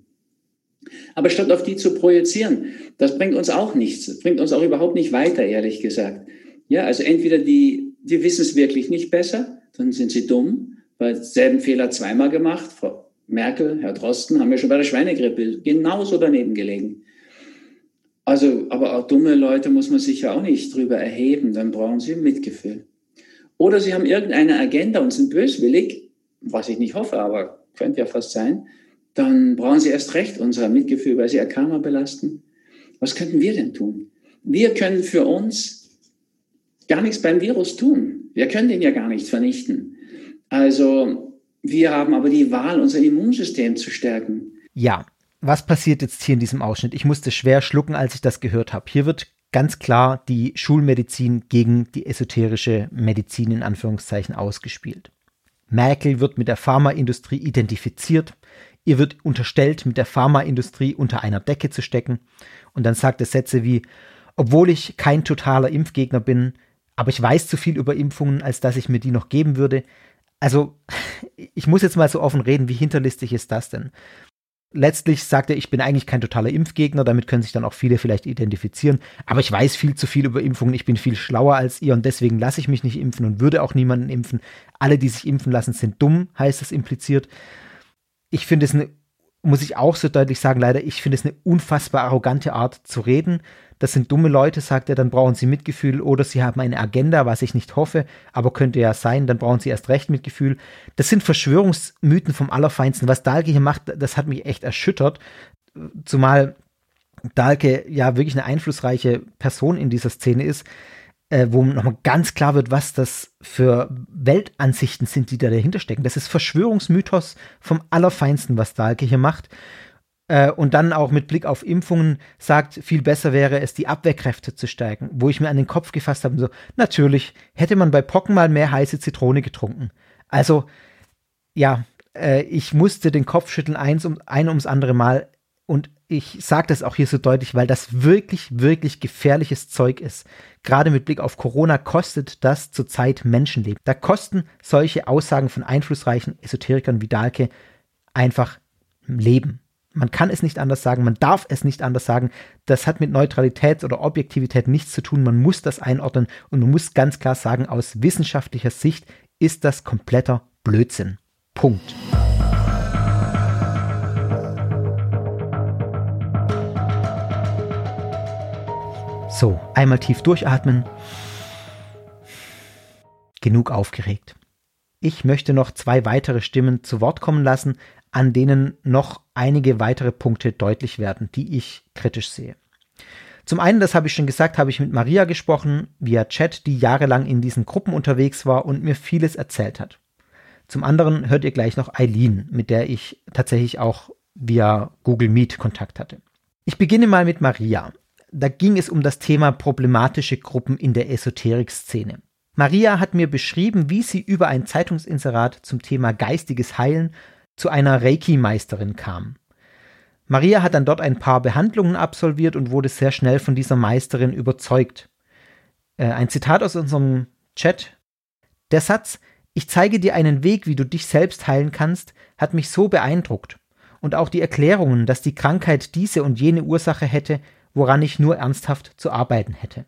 Aber statt auf die zu projizieren, das bringt uns auch nichts, das bringt uns auch überhaupt nicht weiter, ehrlich gesagt. Ja, also entweder die, die wissen es wirklich nicht besser, dann sind sie dumm, weil selben Fehler zweimal gemacht. Frau Merkel, Herr Drosten haben ja schon bei der Schweinegrippe genauso daneben gelegen. Also, aber auch dumme Leute muss man sich ja auch nicht drüber erheben, dann brauchen sie Mitgefühl. Oder sie haben irgendeine Agenda und sind böswillig, was ich nicht hoffe, aber könnte ja fast sein, dann brauchen sie erst recht unser Mitgefühl, weil sie ihr Karma belasten. Was könnten wir denn tun? Wir können für uns gar nichts beim Virus tun. Wir können den ja gar nicht vernichten. Also wir haben aber die Wahl, unser Immunsystem zu stärken. Ja, was passiert jetzt hier in diesem Ausschnitt? Ich musste schwer schlucken, als ich das gehört habe. Hier wird ganz klar die Schulmedizin gegen die esoterische Medizin in Anführungszeichen ausgespielt. Merkel wird mit der Pharmaindustrie identifiziert. Ihr wird unterstellt, mit der Pharmaindustrie unter einer Decke zu stecken. Und dann sagt er Sätze wie, obwohl ich kein totaler Impfgegner bin, aber ich weiß zu viel über Impfungen, als dass ich mir die noch geben würde. Also, ich muss jetzt mal so offen reden, wie hinterlistig ist das denn? Letztlich sagt er, ich bin eigentlich kein totaler Impfgegner, damit können sich dann auch viele vielleicht identifizieren, aber ich weiß viel zu viel über Impfungen, ich bin viel schlauer als ihr und deswegen lasse ich mich nicht impfen und würde auch niemanden impfen. Alle, die sich impfen lassen, sind dumm, heißt es impliziert. Ich finde es eine muss ich auch so deutlich sagen, leider, ich finde es eine unfassbar arrogante Art zu reden. Das sind dumme Leute, sagt er, dann brauchen sie Mitgefühl oder sie haben eine Agenda, was ich nicht hoffe, aber könnte ja sein, dann brauchen sie erst recht Mitgefühl. Das sind Verschwörungsmythen vom Allerfeinsten. Was Dahlke hier macht, das hat mich echt erschüttert. Zumal Dahlke ja wirklich eine einflussreiche Person in dieser Szene ist äh, wo nochmal ganz klar wird, was das für Weltansichten sind, die da dahinter stecken. Das ist Verschwörungsmythos vom Allerfeinsten, was Dahlke hier macht. Äh, und dann auch mit Blick auf Impfungen sagt, viel besser wäre es, die Abwehrkräfte zu stärken. Wo ich mir an den Kopf gefasst habe, so, natürlich hätte man bei Pocken mal mehr heiße Zitrone getrunken. Also, ja, äh, ich musste den Kopf schütteln, eins um, ein ums andere Mal. Und ich sage das auch hier so deutlich, weil das wirklich, wirklich gefährliches Zeug ist. Gerade mit Blick auf Corona kostet das zurzeit Menschenleben. Da kosten solche Aussagen von einflussreichen Esoterikern wie Dahlke einfach Leben. Man kann es nicht anders sagen, man darf es nicht anders sagen. Das hat mit Neutralität oder Objektivität nichts zu tun. Man muss das einordnen und man muss ganz klar sagen, aus wissenschaftlicher Sicht ist das kompletter Blödsinn. Punkt. So, einmal tief durchatmen. Genug aufgeregt. Ich möchte noch zwei weitere Stimmen zu Wort kommen lassen, an denen noch einige weitere Punkte deutlich werden, die ich kritisch sehe. Zum einen, das habe ich schon gesagt, habe ich mit Maria gesprochen, via Chat, die jahrelang in diesen Gruppen unterwegs war und mir vieles erzählt hat. Zum anderen hört ihr gleich noch Eileen, mit der ich tatsächlich auch via Google Meet Kontakt hatte. Ich beginne mal mit Maria da ging es um das Thema problematische Gruppen in der Esoterik-Szene. Maria hat mir beschrieben, wie sie über ein Zeitungsinserat zum Thema geistiges Heilen zu einer Reiki-Meisterin kam. Maria hat dann dort ein paar Behandlungen absolviert und wurde sehr schnell von dieser Meisterin überzeugt. Äh, ein Zitat aus unserem Chat. Der Satz, ich zeige dir einen Weg, wie du dich selbst heilen kannst, hat mich so beeindruckt. und auch die Erklärungen, dass die Krankheit diese und jene Ursache hätte, woran ich nur ernsthaft zu arbeiten hätte.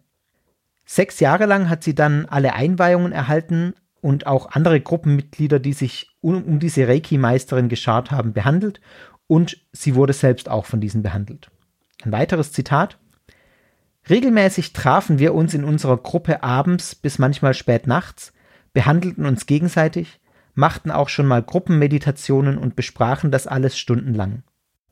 Sechs Jahre lang hat sie dann alle Einweihungen erhalten und auch andere Gruppenmitglieder, die sich um, um diese Reiki-Meisterin geschart haben, behandelt und sie wurde selbst auch von diesen behandelt. Ein weiteres Zitat. Regelmäßig trafen wir uns in unserer Gruppe abends bis manchmal spät nachts, behandelten uns gegenseitig, machten auch schon mal Gruppenmeditationen und besprachen das alles stundenlang.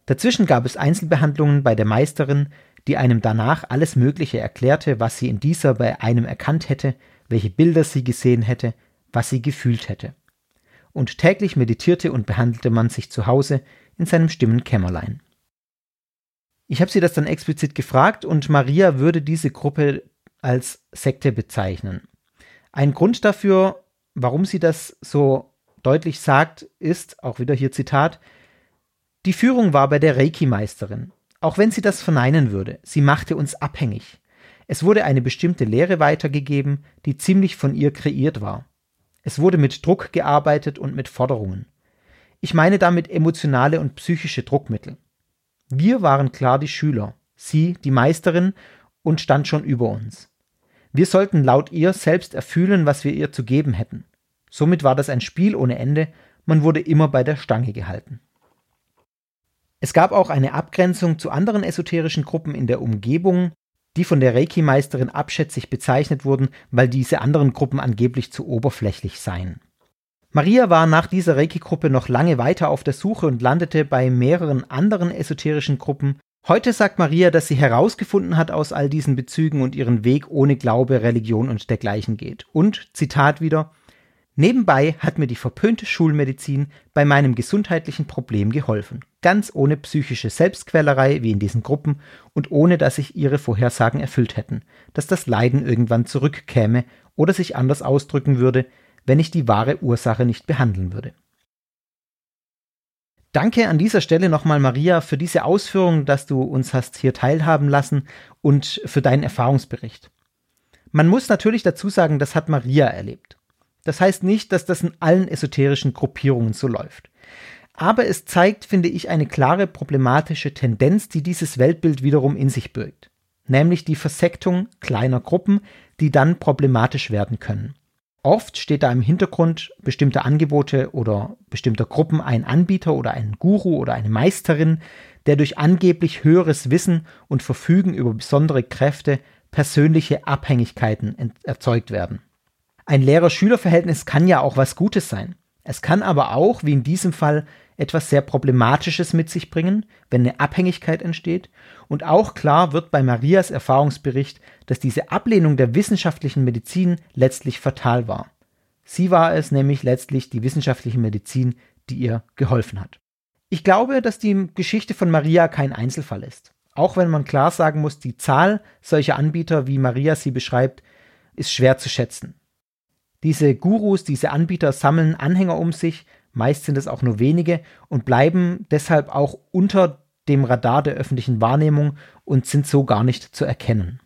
Dazwischen gab es Einzelbehandlungen bei der Meisterin, die einem danach alles Mögliche erklärte, was sie in dieser bei einem erkannt hätte, welche Bilder sie gesehen hätte, was sie gefühlt hätte. Und täglich meditierte und behandelte man sich zu Hause in seinem Stimmenkämmerlein. Ich habe sie das dann explizit gefragt und Maria würde diese Gruppe als Sekte bezeichnen. Ein Grund dafür, warum sie das so deutlich sagt, ist, auch wieder hier Zitat, die Führung war bei der Reiki-Meisterin. Auch wenn sie das verneinen würde, sie machte uns abhängig. Es wurde eine bestimmte Lehre weitergegeben, die ziemlich von ihr kreiert war. Es wurde mit Druck gearbeitet und mit Forderungen. Ich meine damit emotionale und psychische Druckmittel. Wir waren klar die Schüler, sie die Meisterin und stand schon über uns. Wir sollten laut ihr selbst erfühlen, was wir ihr zu geben hätten. Somit war das ein Spiel ohne Ende, man wurde immer bei der Stange gehalten. Es gab auch eine Abgrenzung zu anderen esoterischen Gruppen in der Umgebung, die von der Reiki-Meisterin abschätzig bezeichnet wurden, weil diese anderen Gruppen angeblich zu oberflächlich seien. Maria war nach dieser Reiki-Gruppe noch lange weiter auf der Suche und landete bei mehreren anderen esoterischen Gruppen. Heute sagt Maria, dass sie herausgefunden hat aus all diesen Bezügen und ihren Weg ohne Glaube, Religion und dergleichen geht. Und, Zitat wieder, Nebenbei hat mir die verpönte Schulmedizin bei meinem gesundheitlichen Problem geholfen. Ganz ohne psychische Selbstquälerei wie in diesen Gruppen und ohne dass sich ihre Vorhersagen erfüllt hätten, dass das Leiden irgendwann zurückkäme oder sich anders ausdrücken würde, wenn ich die wahre Ursache nicht behandeln würde. Danke an dieser Stelle nochmal, Maria, für diese Ausführung, dass du uns hast hier teilhaben lassen und für deinen Erfahrungsbericht. Man muss natürlich dazu sagen, das hat Maria erlebt. Das heißt nicht, dass das in allen esoterischen Gruppierungen so läuft. Aber es zeigt, finde ich, eine klare problematische Tendenz, die dieses Weltbild wiederum in sich birgt. Nämlich die Versektung kleiner Gruppen, die dann problematisch werden können. Oft steht da im Hintergrund bestimmter Angebote oder bestimmter Gruppen ein Anbieter oder ein Guru oder eine Meisterin, der durch angeblich höheres Wissen und Verfügen über besondere Kräfte persönliche Abhängigkeiten erzeugt werden. Ein Lehrer-Schüler-Verhältnis kann ja auch was Gutes sein. Es kann aber auch, wie in diesem Fall, etwas sehr Problematisches mit sich bringen, wenn eine Abhängigkeit entsteht. Und auch klar wird bei Marias Erfahrungsbericht, dass diese Ablehnung der wissenschaftlichen Medizin letztlich fatal war. Sie war es nämlich letztlich die wissenschaftliche Medizin, die ihr geholfen hat. Ich glaube, dass die Geschichte von Maria kein Einzelfall ist. Auch wenn man klar sagen muss, die Zahl solcher Anbieter, wie Maria sie beschreibt, ist schwer zu schätzen. Diese Gurus, diese Anbieter sammeln Anhänger um sich, meist sind es auch nur wenige und bleiben deshalb auch unter dem Radar der öffentlichen Wahrnehmung und sind so gar nicht zu erkennen.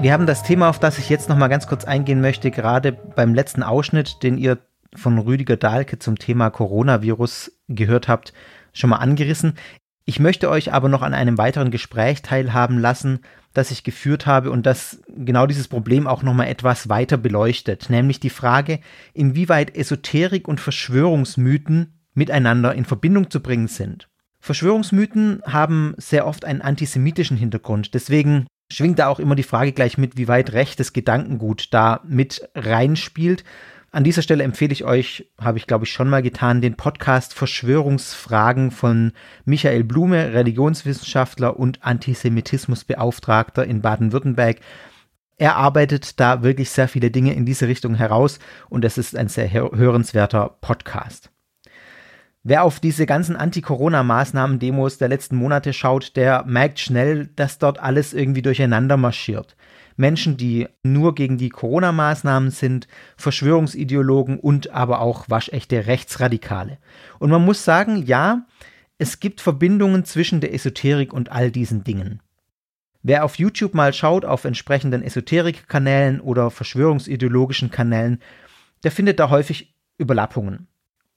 Wir haben das Thema, auf das ich jetzt noch mal ganz kurz eingehen möchte, gerade beim letzten Ausschnitt, den ihr von Rüdiger Dahlke zum Thema Coronavirus gehört habt, schon mal angerissen. Ich möchte euch aber noch an einem weiteren Gespräch teilhaben lassen, das ich geführt habe und das genau dieses Problem auch noch mal etwas weiter beleuchtet, nämlich die Frage, inwieweit Esoterik und Verschwörungsmythen miteinander in Verbindung zu bringen sind. Verschwörungsmythen haben sehr oft einen antisemitischen Hintergrund, deswegen schwingt da auch immer die Frage gleich mit, wie weit rechtes Gedankengut da mit reinspielt. An dieser Stelle empfehle ich euch, habe ich glaube ich schon mal getan, den Podcast Verschwörungsfragen von Michael Blume, Religionswissenschaftler und Antisemitismusbeauftragter in Baden-Württemberg. Er arbeitet da wirklich sehr viele Dinge in diese Richtung heraus und es ist ein sehr hörenswerter Podcast. Wer auf diese ganzen Anti-Corona-Maßnahmen-Demos der letzten Monate schaut, der merkt schnell, dass dort alles irgendwie durcheinander marschiert. Menschen, die nur gegen die Corona-Maßnahmen sind, Verschwörungsideologen und aber auch waschechte Rechtsradikale. Und man muss sagen, ja, es gibt Verbindungen zwischen der Esoterik und all diesen Dingen. Wer auf YouTube mal schaut, auf entsprechenden Esoterik-Kanälen oder verschwörungsideologischen Kanälen, der findet da häufig Überlappungen.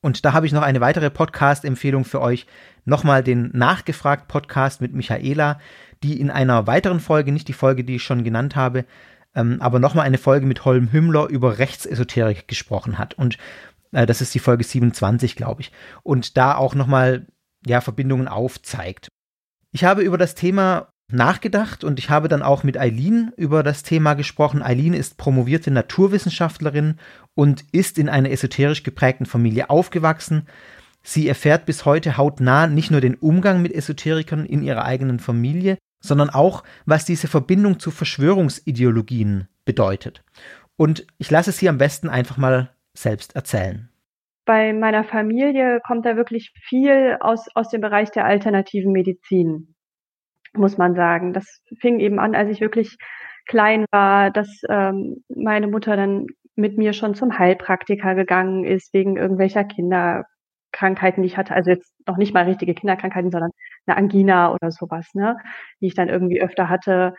Und da habe ich noch eine weitere Podcast-Empfehlung für euch. Nochmal den Nachgefragt-Podcast mit Michaela, die in einer weiteren Folge, nicht die Folge, die ich schon genannt habe, ähm, aber nochmal eine Folge mit Holm Hümmler über Rechtsesoterik gesprochen hat. Und äh, das ist die Folge 27, glaube ich. Und da auch nochmal ja, Verbindungen aufzeigt. Ich habe über das Thema nachgedacht und ich habe dann auch mit Eileen über das Thema gesprochen. Eileen ist promovierte Naturwissenschaftlerin und ist in einer esoterisch geprägten Familie aufgewachsen. Sie erfährt bis heute hautnah nicht nur den Umgang mit Esoterikern in ihrer eigenen Familie, sondern auch, was diese Verbindung zu Verschwörungsideologien bedeutet. Und ich lasse sie am besten einfach mal selbst erzählen. Bei meiner Familie kommt da wirklich viel aus, aus dem Bereich der alternativen Medizin muss man sagen. Das fing eben an, als ich wirklich klein war, dass ähm, meine Mutter dann mit mir schon zum Heilpraktiker gegangen ist, wegen irgendwelcher Kinderkrankheiten, die ich hatte. Also jetzt noch nicht mal richtige Kinderkrankheiten, sondern eine Angina oder sowas, ne, die ich dann irgendwie öfter hatte.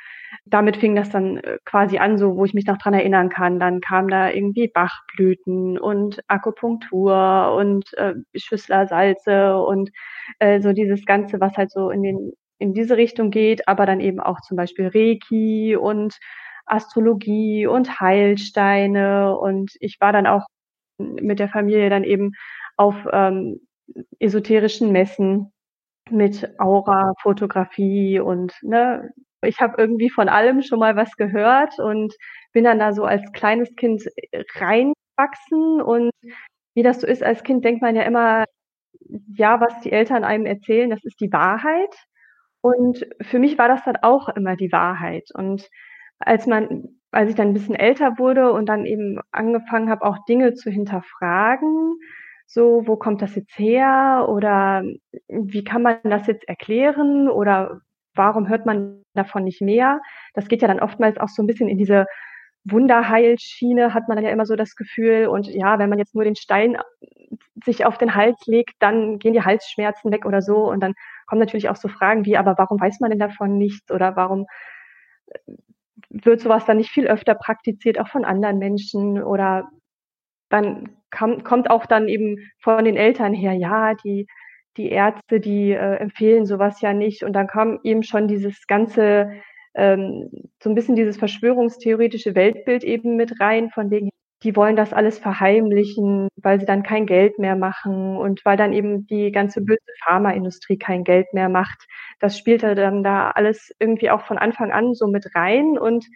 Damit fing das dann äh, quasi an, so wo ich mich noch dran erinnern kann. Dann kam da irgendwie Bachblüten und Akupunktur und äh, Schüssler Salze und äh, so dieses Ganze, was halt so in den in diese Richtung geht, aber dann eben auch zum Beispiel Reiki und Astrologie und Heilsteine. Und ich war dann auch mit der Familie dann eben auf ähm, esoterischen Messen mit Aura-Fotografie und ne, ich habe irgendwie von allem schon mal was gehört und bin dann da so als kleines Kind reinwachsen und wie das so ist als Kind denkt man ja immer, ja, was die Eltern einem erzählen, das ist die Wahrheit. Und für mich war das dann auch immer die Wahrheit. Und als man, als ich dann ein bisschen älter wurde und dann eben angefangen habe, auch Dinge zu hinterfragen, so, wo kommt das jetzt her? Oder wie kann man das jetzt erklären? Oder warum hört man davon nicht mehr? Das geht ja dann oftmals auch so ein bisschen in diese Wunderheilschiene, hat man dann ja immer so das Gefühl. Und ja, wenn man jetzt nur den Stein sich auf den Hals legt, dann gehen die Halsschmerzen weg oder so. Und dann kommen natürlich auch so Fragen wie, aber warum weiß man denn davon nichts oder warum äh, wird sowas dann nicht viel öfter praktiziert, auch von anderen Menschen oder dann kam, kommt auch dann eben von den Eltern her, ja, die, die Ärzte, die äh, empfehlen sowas ja nicht und dann kam eben schon dieses ganze, ähm, so ein bisschen dieses verschwörungstheoretische Weltbild eben mit rein, von wegen, die wollen das alles verheimlichen, weil sie dann kein Geld mehr machen und weil dann eben die ganze böse Pharmaindustrie kein Geld mehr macht. Das spielte dann da alles irgendwie auch von Anfang an so mit rein und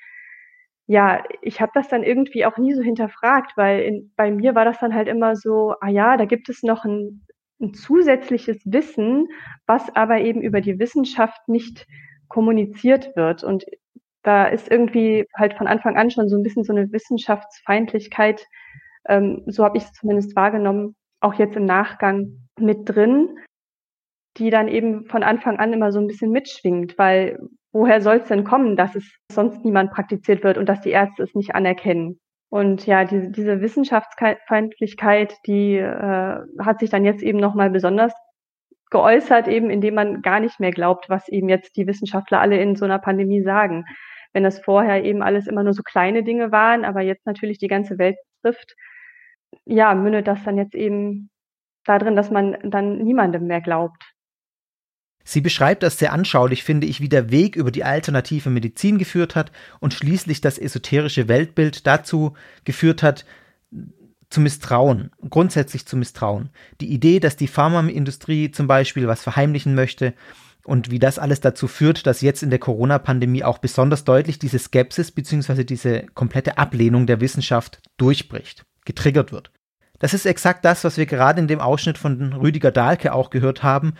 ja, ich habe das dann irgendwie auch nie so hinterfragt, weil in, bei mir war das dann halt immer so, ah ja, da gibt es noch ein, ein zusätzliches Wissen, was aber eben über die Wissenschaft nicht kommuniziert wird. Und da ist irgendwie halt von Anfang an schon so ein bisschen so eine Wissenschaftsfeindlichkeit, ähm, so habe ich es zumindest wahrgenommen, auch jetzt im Nachgang mit drin, die dann eben von Anfang an immer so ein bisschen mitschwingt, weil woher soll es denn kommen, dass es sonst niemand praktiziert wird und dass die Ärzte es nicht anerkennen? Und ja, diese, diese Wissenschaftsfeindlichkeit, die äh, hat sich dann jetzt eben nochmal besonders geäußert, eben indem man gar nicht mehr glaubt, was eben jetzt die Wissenschaftler alle in so einer Pandemie sagen wenn das vorher eben alles immer nur so kleine Dinge waren, aber jetzt natürlich die ganze Welt trifft, ja, mündet das dann jetzt eben darin, dass man dann niemandem mehr glaubt. Sie beschreibt das sehr anschaulich, finde ich, wie der Weg über die alternative Medizin geführt hat und schließlich das esoterische Weltbild dazu geführt hat, zu misstrauen, grundsätzlich zu misstrauen. Die Idee, dass die Pharmaindustrie zum Beispiel was verheimlichen möchte und wie das alles dazu führt, dass jetzt in der Corona-Pandemie auch besonders deutlich diese Skepsis bzw. diese komplette Ablehnung der Wissenschaft durchbricht, getriggert wird. Das ist exakt das, was wir gerade in dem Ausschnitt von Rüdiger Dahlke auch gehört haben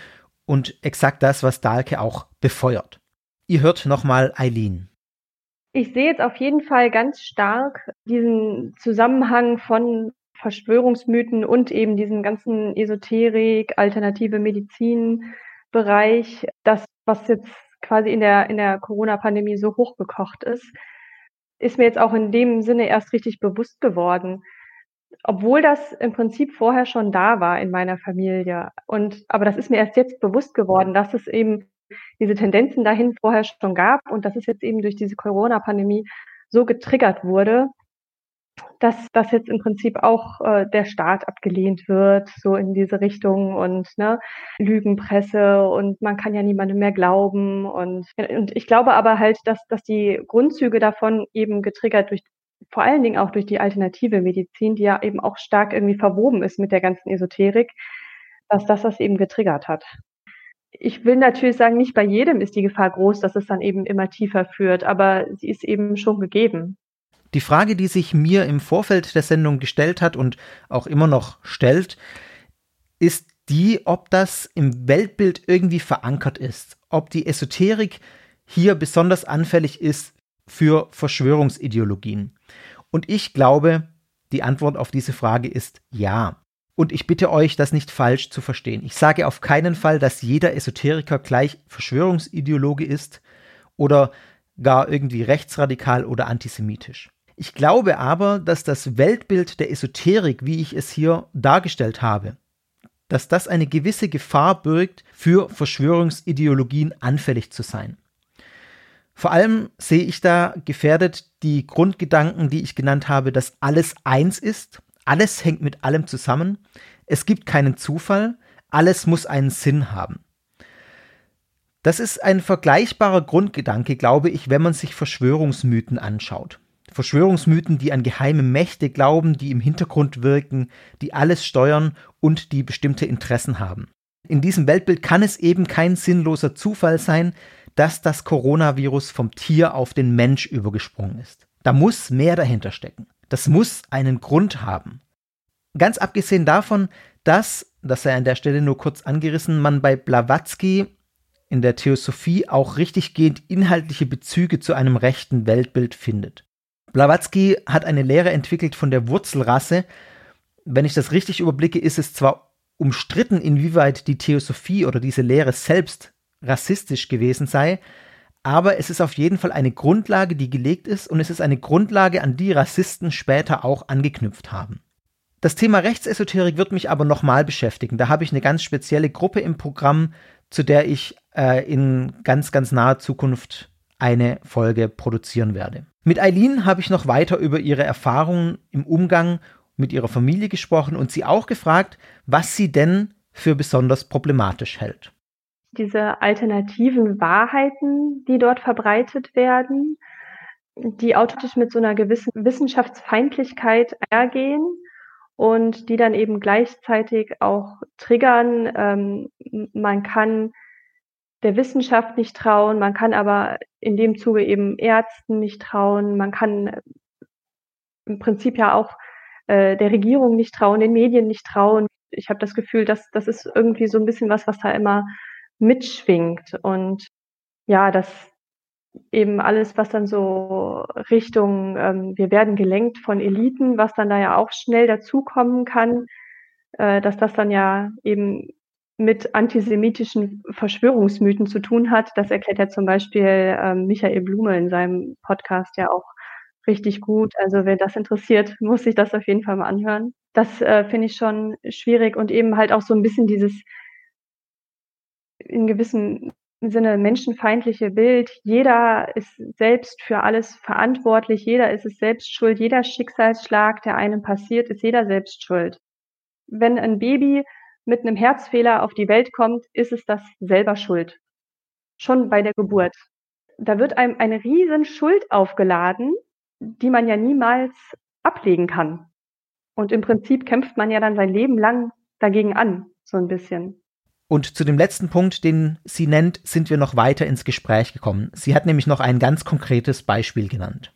und exakt das, was Dahlke auch befeuert. Ihr hört nochmal Eileen. Ich sehe jetzt auf jeden Fall ganz stark diesen Zusammenhang von Verschwörungsmythen und eben diesen ganzen Esoterik, alternative Medizin, Bereich, das, was jetzt quasi in der, in der Corona-Pandemie so hochgekocht ist, ist mir jetzt auch in dem Sinne erst richtig bewusst geworden. Obwohl das im Prinzip vorher schon da war in meiner Familie. Und, aber das ist mir erst jetzt bewusst geworden, dass es eben diese Tendenzen dahin vorher schon gab und dass es jetzt eben durch diese Corona-Pandemie so getriggert wurde, dass das jetzt im Prinzip auch äh, der Staat abgelehnt wird, so in diese Richtung und ne, Lügenpresse und man kann ja niemandem mehr glauben und, und ich glaube aber halt, dass, dass die Grundzüge davon eben getriggert durch vor allen Dingen auch durch die alternative Medizin, die ja eben auch stark irgendwie verwoben ist mit der ganzen Esoterik, dass das das eben getriggert hat. Ich will natürlich sagen, nicht bei jedem ist die Gefahr groß, dass es dann eben immer tiefer führt, aber sie ist eben schon gegeben. Die Frage, die sich mir im Vorfeld der Sendung gestellt hat und auch immer noch stellt, ist die, ob das im Weltbild irgendwie verankert ist, ob die Esoterik hier besonders anfällig ist für Verschwörungsideologien. Und ich glaube, die Antwort auf diese Frage ist ja. Und ich bitte euch, das nicht falsch zu verstehen. Ich sage auf keinen Fall, dass jeder Esoteriker gleich Verschwörungsideologe ist oder gar irgendwie rechtsradikal oder antisemitisch. Ich glaube aber, dass das Weltbild der Esoterik, wie ich es hier dargestellt habe, dass das eine gewisse Gefahr birgt, für Verschwörungsideologien anfällig zu sein. Vor allem sehe ich da gefährdet die Grundgedanken, die ich genannt habe, dass alles eins ist, alles hängt mit allem zusammen, es gibt keinen Zufall, alles muss einen Sinn haben. Das ist ein vergleichbarer Grundgedanke, glaube ich, wenn man sich Verschwörungsmythen anschaut. Verschwörungsmythen, die an geheime Mächte glauben, die im Hintergrund wirken, die alles steuern und die bestimmte Interessen haben. In diesem Weltbild kann es eben kein sinnloser Zufall sein, dass das Coronavirus vom Tier auf den Mensch übergesprungen ist. Da muss mehr dahinter stecken. Das muss einen Grund haben. Ganz abgesehen davon, dass, das sei an der Stelle nur kurz angerissen, man bei Blavatsky in der Theosophie auch richtiggehend inhaltliche Bezüge zu einem rechten Weltbild findet. Blavatsky hat eine Lehre entwickelt von der Wurzelrasse. Wenn ich das richtig überblicke, ist es zwar umstritten, inwieweit die Theosophie oder diese Lehre selbst rassistisch gewesen sei, aber es ist auf jeden Fall eine Grundlage, die gelegt ist und es ist eine Grundlage, an die Rassisten später auch angeknüpft haben. Das Thema Rechtsesoterik wird mich aber nochmal beschäftigen. Da habe ich eine ganz spezielle Gruppe im Programm, zu der ich äh, in ganz, ganz naher Zukunft eine Folge produzieren werde. Mit Eileen habe ich noch weiter über ihre Erfahrungen im Umgang mit ihrer Familie gesprochen und sie auch gefragt, was sie denn für besonders problematisch hält. Diese alternativen Wahrheiten, die dort verbreitet werden, die automatisch mit so einer gewissen Wissenschaftsfeindlichkeit ergehen und die dann eben gleichzeitig auch triggern. Ähm, man kann der Wissenschaft nicht trauen, man kann aber in dem Zuge eben Ärzten nicht trauen, man kann im Prinzip ja auch äh, der Regierung nicht trauen, den Medien nicht trauen. Ich habe das Gefühl, dass das ist irgendwie so ein bisschen was, was da immer mitschwingt und ja, das eben alles, was dann so Richtung, ähm, wir werden gelenkt von Eliten, was dann da ja auch schnell dazukommen kann, äh, dass das dann ja eben mit antisemitischen Verschwörungsmythen zu tun hat. Das erklärt ja zum Beispiel ähm, Michael Blume in seinem Podcast ja auch richtig gut. Also wer das interessiert, muss sich das auf jeden Fall mal anhören. Das äh, finde ich schon schwierig und eben halt auch so ein bisschen dieses in gewissem Sinne menschenfeindliche Bild. Jeder ist selbst für alles verantwortlich. Jeder ist es selbst schuld. Jeder Schicksalsschlag, der einem passiert, ist jeder selbst schuld. Wenn ein Baby mit einem Herzfehler auf die Welt kommt, ist es das selber schuld. Schon bei der Geburt. Da wird einem eine riesen Schuld aufgeladen, die man ja niemals ablegen kann. Und im Prinzip kämpft man ja dann sein Leben lang dagegen an, so ein bisschen. Und zu dem letzten Punkt, den sie nennt, sind wir noch weiter ins Gespräch gekommen. Sie hat nämlich noch ein ganz konkretes Beispiel genannt.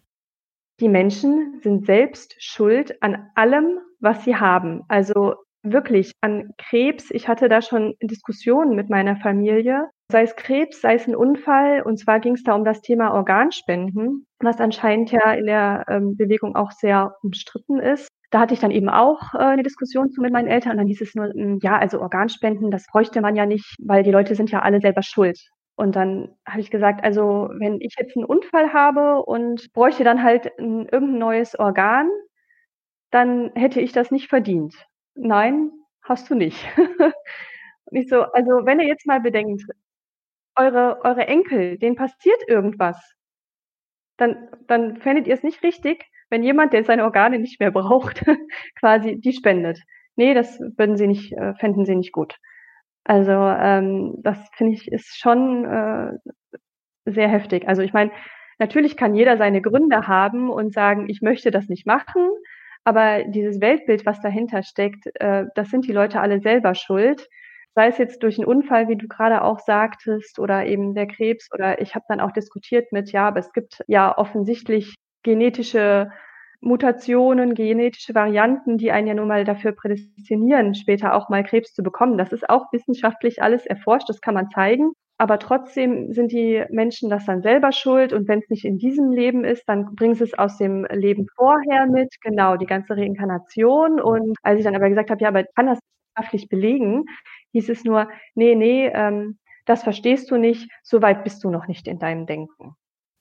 Die Menschen sind selbst schuld an allem, was sie haben. Also wirklich an Krebs. Ich hatte da schon Diskussionen mit meiner Familie, sei es Krebs, sei es ein Unfall. Und zwar ging es da um das Thema Organspenden, was anscheinend ja in der ähm, Bewegung auch sehr umstritten ist. Da hatte ich dann eben auch äh, eine Diskussion zu mit meinen Eltern und dann hieß es nur, hm, ja, also Organspenden, das bräuchte man ja nicht, weil die Leute sind ja alle selber schuld. Und dann habe ich gesagt, also wenn ich jetzt einen Unfall habe und bräuchte dann halt ein, irgendein neues Organ, dann hätte ich das nicht verdient nein, hast du nicht. Und ich so, also wenn ihr jetzt mal bedenkt, eure, eure Enkel, denen passiert irgendwas, dann, dann fändet ihr es nicht richtig, wenn jemand, der seine Organe nicht mehr braucht, quasi die spendet. Nee, das würden sie nicht, äh, fänden sie nicht gut. Also ähm, das finde ich ist schon äh, sehr heftig. Also ich meine, natürlich kann jeder seine Gründe haben und sagen, ich möchte das nicht machen, aber dieses Weltbild, was dahinter steckt, äh, das sind die Leute alle selber schuld. Sei es jetzt durch einen Unfall, wie du gerade auch sagtest, oder eben der Krebs, oder ich habe dann auch diskutiert mit, ja, aber es gibt ja offensichtlich genetische Mutationen, genetische Varianten, die einen ja nun mal dafür prädestinieren, später auch mal Krebs zu bekommen. Das ist auch wissenschaftlich alles erforscht, das kann man zeigen. Aber trotzdem sind die Menschen das dann selber schuld. Und wenn es nicht in diesem Leben ist, dann bringen sie es aus dem Leben vorher mit. Genau, die ganze Reinkarnation. Und als ich dann aber gesagt habe, ja, aber kann das wissenschaftlich belegen, hieß es nur, nee, nee, ähm, das verstehst du nicht, so weit bist du noch nicht in deinem Denken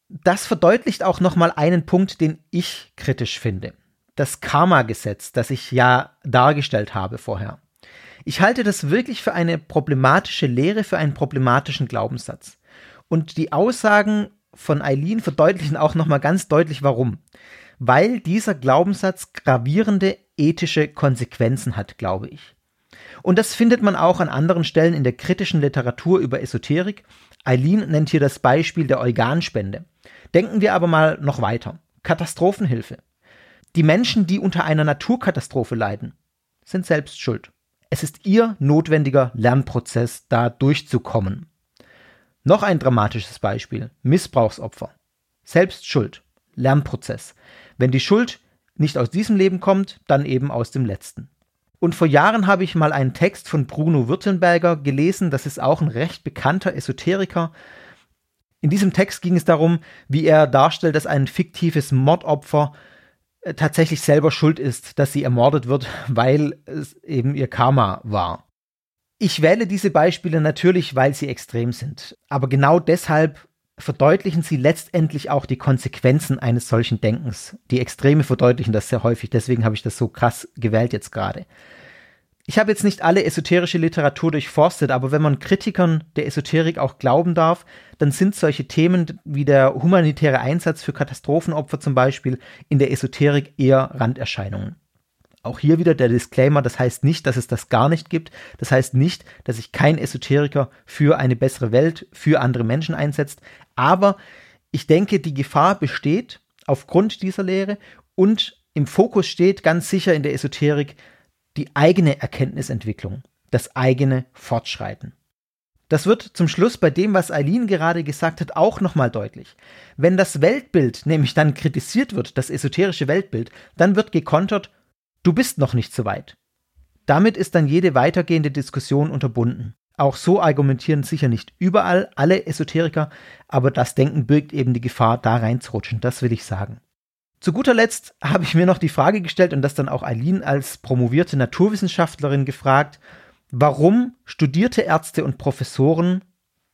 das verdeutlicht auch nochmal einen Punkt, den ich kritisch finde. Das Karma-Gesetz, das ich ja dargestellt habe vorher. Ich halte das wirklich für eine problematische Lehre, für einen problematischen Glaubenssatz. Und die Aussagen von Eileen verdeutlichen auch nochmal ganz deutlich, warum. Weil dieser Glaubenssatz gravierende ethische Konsequenzen hat, glaube ich. Und das findet man auch an anderen Stellen in der kritischen Literatur über Esoterik. Eileen nennt hier das Beispiel der Organspende. Denken wir aber mal noch weiter. Katastrophenhilfe. Die Menschen, die unter einer Naturkatastrophe leiden, sind selbst schuld. Es ist ihr notwendiger Lernprozess, da durchzukommen. Noch ein dramatisches Beispiel. Missbrauchsopfer. Selbst schuld. Lernprozess. Wenn die Schuld nicht aus diesem Leben kommt, dann eben aus dem letzten. Und vor Jahren habe ich mal einen Text von Bruno Württemberger gelesen, das ist auch ein recht bekannter Esoteriker, in diesem Text ging es darum, wie er darstellt, dass ein fiktives Mordopfer äh, tatsächlich selber schuld ist, dass sie ermordet wird, weil es eben ihr Karma war. Ich wähle diese Beispiele natürlich, weil sie extrem sind, aber genau deshalb verdeutlichen sie letztendlich auch die Konsequenzen eines solchen Denkens. Die Extreme verdeutlichen das sehr häufig, deswegen habe ich das so krass gewählt jetzt gerade. Ich habe jetzt nicht alle esoterische Literatur durchforstet, aber wenn man Kritikern der Esoterik auch glauben darf, dann sind solche Themen wie der humanitäre Einsatz für Katastrophenopfer zum Beispiel in der Esoterik eher Randerscheinungen. Auch hier wieder der Disclaimer, das heißt nicht, dass es das gar nicht gibt. Das heißt nicht, dass sich kein Esoteriker für eine bessere Welt, für andere Menschen einsetzt. Aber ich denke, die Gefahr besteht aufgrund dieser Lehre und im Fokus steht ganz sicher in der Esoterik die eigene Erkenntnisentwicklung, das eigene Fortschreiten. Das wird zum Schluss bei dem, was Eileen gerade gesagt hat, auch nochmal deutlich. Wenn das Weltbild nämlich dann kritisiert wird, das esoterische Weltbild, dann wird gekontert, du bist noch nicht so weit. Damit ist dann jede weitergehende Diskussion unterbunden. Auch so argumentieren sicher nicht überall alle Esoteriker, aber das Denken birgt eben die Gefahr, da reinzurutschen, das will ich sagen. Zu guter Letzt habe ich mir noch die Frage gestellt und das dann auch Eileen als promovierte Naturwissenschaftlerin gefragt, warum studierte Ärzte und Professoren,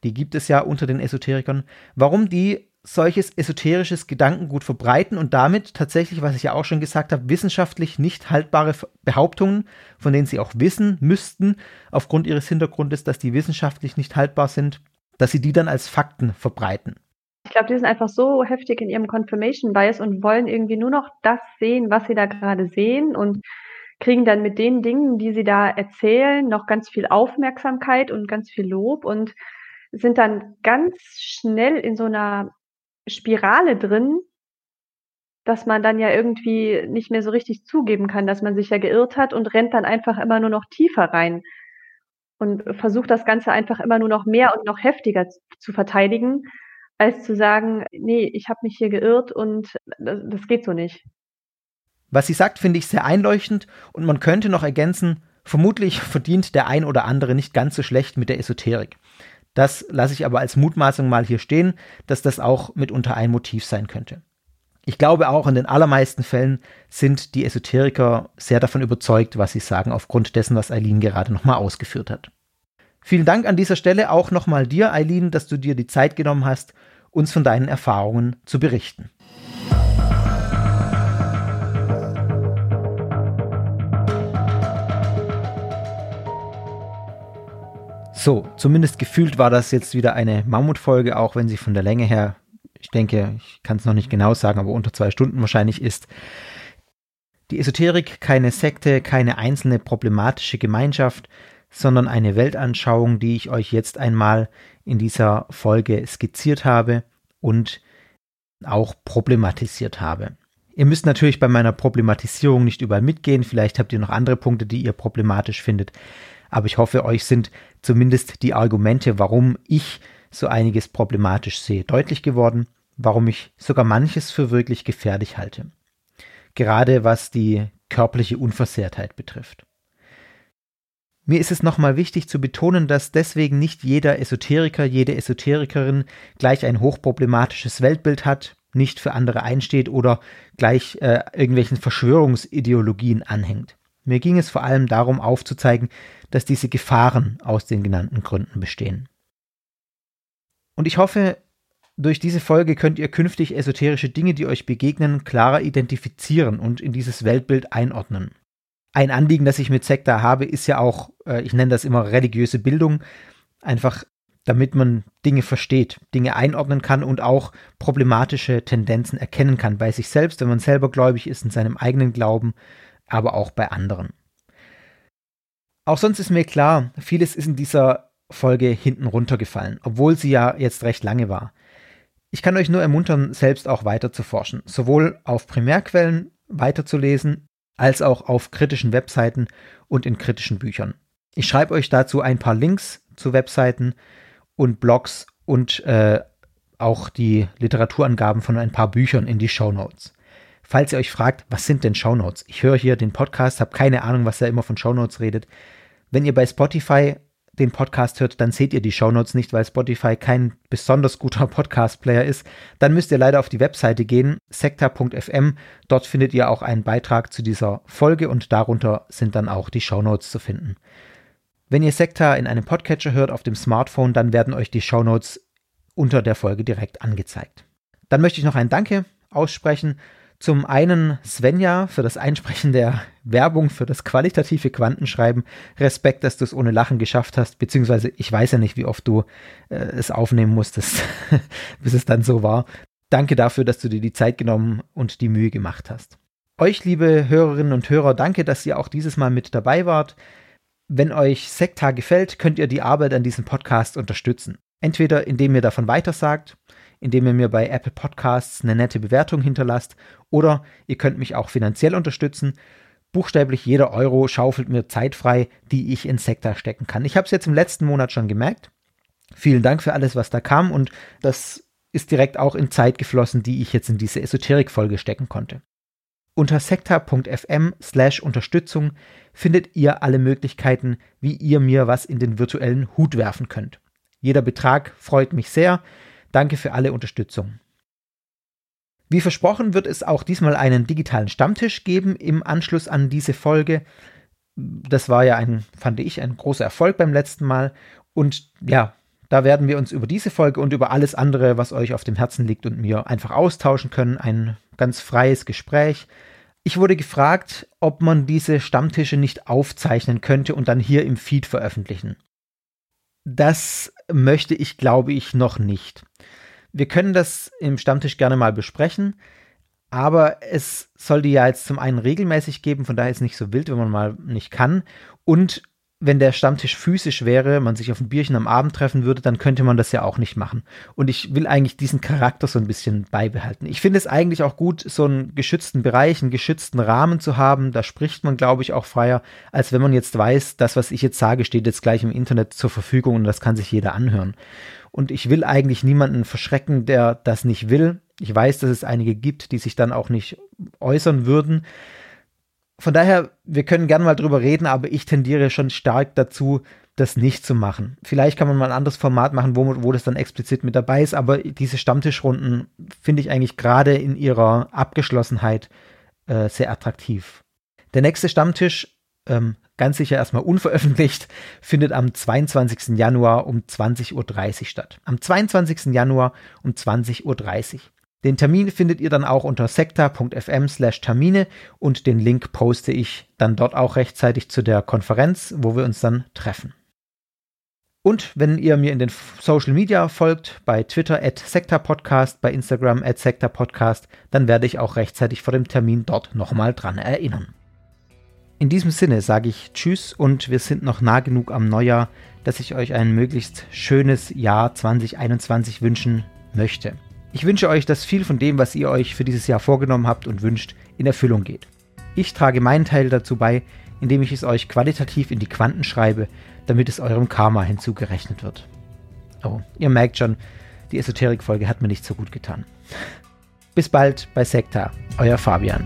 die gibt es ja unter den Esoterikern, warum die solches esoterisches Gedankengut verbreiten und damit tatsächlich, was ich ja auch schon gesagt habe, wissenschaftlich nicht haltbare Behauptungen, von denen sie auch wissen müssten, aufgrund ihres Hintergrundes, dass die wissenschaftlich nicht haltbar sind, dass sie die dann als Fakten verbreiten. Ich glaube, die sind einfach so heftig in ihrem Confirmation Bias und wollen irgendwie nur noch das sehen, was sie da gerade sehen und kriegen dann mit den Dingen, die sie da erzählen, noch ganz viel Aufmerksamkeit und ganz viel Lob und sind dann ganz schnell in so einer Spirale drin, dass man dann ja irgendwie nicht mehr so richtig zugeben kann, dass man sich ja geirrt hat und rennt dann einfach immer nur noch tiefer rein und versucht das Ganze einfach immer nur noch mehr und noch heftiger zu verteidigen, als zu sagen, nee, ich habe mich hier geirrt und das, das geht so nicht. Was sie sagt, finde ich sehr einleuchtend und man könnte noch ergänzen, vermutlich verdient der ein oder andere nicht ganz so schlecht mit der Esoterik. Das lasse ich aber als Mutmaßung mal hier stehen, dass das auch mitunter ein Motiv sein könnte. Ich glaube auch in den allermeisten Fällen sind die Esoteriker sehr davon überzeugt, was sie sagen, aufgrund dessen, was Eileen gerade nochmal ausgeführt hat. Vielen Dank an dieser Stelle auch nochmal dir, Eileen, dass du dir die Zeit genommen hast, uns von deinen Erfahrungen zu berichten. So, zumindest gefühlt war das jetzt wieder eine Mammutfolge, auch wenn sie von der Länge her, ich denke, ich kann es noch nicht genau sagen, aber unter zwei Stunden wahrscheinlich ist. Die Esoterik keine Sekte, keine einzelne problematische Gemeinschaft, sondern eine Weltanschauung, die ich euch jetzt einmal in dieser Folge skizziert habe und auch problematisiert habe. Ihr müsst natürlich bei meiner Problematisierung nicht überall mitgehen, vielleicht habt ihr noch andere Punkte, die ihr problematisch findet, aber ich hoffe, euch sind zumindest die Argumente, warum ich so einiges problematisch sehe, deutlich geworden, warum ich sogar manches für wirklich gefährlich halte. Gerade was die körperliche Unversehrtheit betrifft. Mir ist es nochmal wichtig zu betonen, dass deswegen nicht jeder Esoteriker, jede Esoterikerin gleich ein hochproblematisches Weltbild hat, nicht für andere einsteht oder gleich äh, irgendwelchen Verschwörungsideologien anhängt. Mir ging es vor allem darum aufzuzeigen, dass diese Gefahren aus den genannten Gründen bestehen. Und ich hoffe, durch diese Folge könnt ihr künftig esoterische Dinge, die euch begegnen, klarer identifizieren und in dieses Weltbild einordnen ein Anliegen, das ich mit Sekta habe, ist ja auch, äh, ich nenne das immer religiöse Bildung, einfach damit man Dinge versteht, Dinge einordnen kann und auch problematische Tendenzen erkennen kann bei sich selbst, wenn man selber gläubig ist, in seinem eigenen Glauben, aber auch bei anderen. Auch sonst ist mir klar, vieles ist in dieser Folge hinten runtergefallen, obwohl sie ja jetzt recht lange war. Ich kann euch nur ermuntern, selbst auch weiter zu forschen, sowohl auf Primärquellen weiterzulesen, als auch auf kritischen Webseiten und in kritischen Büchern. Ich schreibe euch dazu ein paar Links zu Webseiten und Blogs und äh, auch die Literaturangaben von ein paar Büchern in die Show Notes. Falls ihr euch fragt, was sind denn Show Notes? Ich höre hier den Podcast, habe keine Ahnung, was er immer von Show Notes redet. Wenn ihr bei Spotify den Podcast hört, dann seht ihr die Shownotes nicht, weil Spotify kein besonders guter Podcast-Player ist. Dann müsst ihr leider auf die Webseite gehen, sekta.fm. Dort findet ihr auch einen Beitrag zu dieser Folge und darunter sind dann auch die Shownotes zu finden. Wenn ihr Sekta in einem Podcatcher hört auf dem Smartphone, dann werden euch die Shownotes unter der Folge direkt angezeigt. Dann möchte ich noch ein Danke aussprechen zum einen Svenja für das Einsprechen der Werbung für das qualitative Quantenschreiben. Respekt, dass du es ohne Lachen geschafft hast, beziehungsweise ich weiß ja nicht, wie oft du äh, es aufnehmen musstest, bis es dann so war. Danke dafür, dass du dir die Zeit genommen und die Mühe gemacht hast. Euch, liebe Hörerinnen und Hörer, danke, dass ihr auch dieses Mal mit dabei wart. Wenn euch Sekta gefällt, könnt ihr die Arbeit an diesem Podcast unterstützen. Entweder indem ihr davon weitersagt, indem ihr mir bei Apple Podcasts eine nette Bewertung hinterlasst oder ihr könnt mich auch finanziell unterstützen. Buchstäblich jeder Euro schaufelt mir Zeit frei, die ich in Sekta stecken kann. Ich habe es jetzt im letzten Monat schon gemerkt. Vielen Dank für alles, was da kam und das ist direkt auch in Zeit geflossen, die ich jetzt in diese Esoterik-Folge stecken konnte. Unter sekta.fm slash Unterstützung findet ihr alle Möglichkeiten, wie ihr mir was in den virtuellen Hut werfen könnt. Jeder Betrag freut mich sehr. Danke für alle Unterstützung. Wie versprochen wird es auch diesmal einen digitalen Stammtisch geben im Anschluss an diese Folge. Das war ja ein, fand ich, ein großer Erfolg beim letzten Mal. Und ja, da werden wir uns über diese Folge und über alles andere, was euch auf dem Herzen liegt und mir einfach austauschen können. Ein ganz freies Gespräch. Ich wurde gefragt, ob man diese Stammtische nicht aufzeichnen könnte und dann hier im Feed veröffentlichen. Das möchte ich, glaube ich, noch nicht. Wir können das im Stammtisch gerne mal besprechen, aber es soll die ja jetzt zum einen regelmäßig geben, von daher ist es nicht so wild, wenn man mal nicht kann. Und wenn der Stammtisch physisch wäre, man sich auf ein Bierchen am Abend treffen würde, dann könnte man das ja auch nicht machen. Und ich will eigentlich diesen Charakter so ein bisschen beibehalten. Ich finde es eigentlich auch gut, so einen geschützten Bereich, einen geschützten Rahmen zu haben. Da spricht man, glaube ich, auch freier, als wenn man jetzt weiß, das, was ich jetzt sage, steht jetzt gleich im Internet zur Verfügung und das kann sich jeder anhören. Und ich will eigentlich niemanden verschrecken, der das nicht will. Ich weiß, dass es einige gibt, die sich dann auch nicht äußern würden von daher, wir können gerne mal drüber reden, aber ich tendiere schon stark dazu, das nicht zu machen. Vielleicht kann man mal ein anderes Format machen, wo, wo das dann explizit mit dabei ist, aber diese Stammtischrunden finde ich eigentlich gerade in ihrer Abgeschlossenheit äh, sehr attraktiv. Der nächste Stammtisch, ähm, ganz sicher erstmal unveröffentlicht, findet am 22. Januar um 20.30 Uhr statt. Am 22. Januar um 20.30 Uhr. Den Termin findet ihr dann auch unter sekta.fm slash Termine und den Link poste ich dann dort auch rechtzeitig zu der Konferenz, wo wir uns dann treffen. Und wenn ihr mir in den Social Media folgt, bei Twitter at Podcast, bei Instagram at Podcast, dann werde ich auch rechtzeitig vor dem Termin dort nochmal dran erinnern. In diesem Sinne sage ich Tschüss und wir sind noch nah genug am Neujahr, dass ich euch ein möglichst schönes Jahr 2021 wünschen möchte. Ich wünsche euch, dass viel von dem, was ihr euch für dieses Jahr vorgenommen habt und wünscht, in Erfüllung geht. Ich trage meinen Teil dazu bei, indem ich es euch qualitativ in die Quanten schreibe, damit es eurem Karma hinzugerechnet wird. Oh, ihr merkt schon, die Esoterik-Folge hat mir nicht so gut getan. Bis bald bei Sekta, euer Fabian.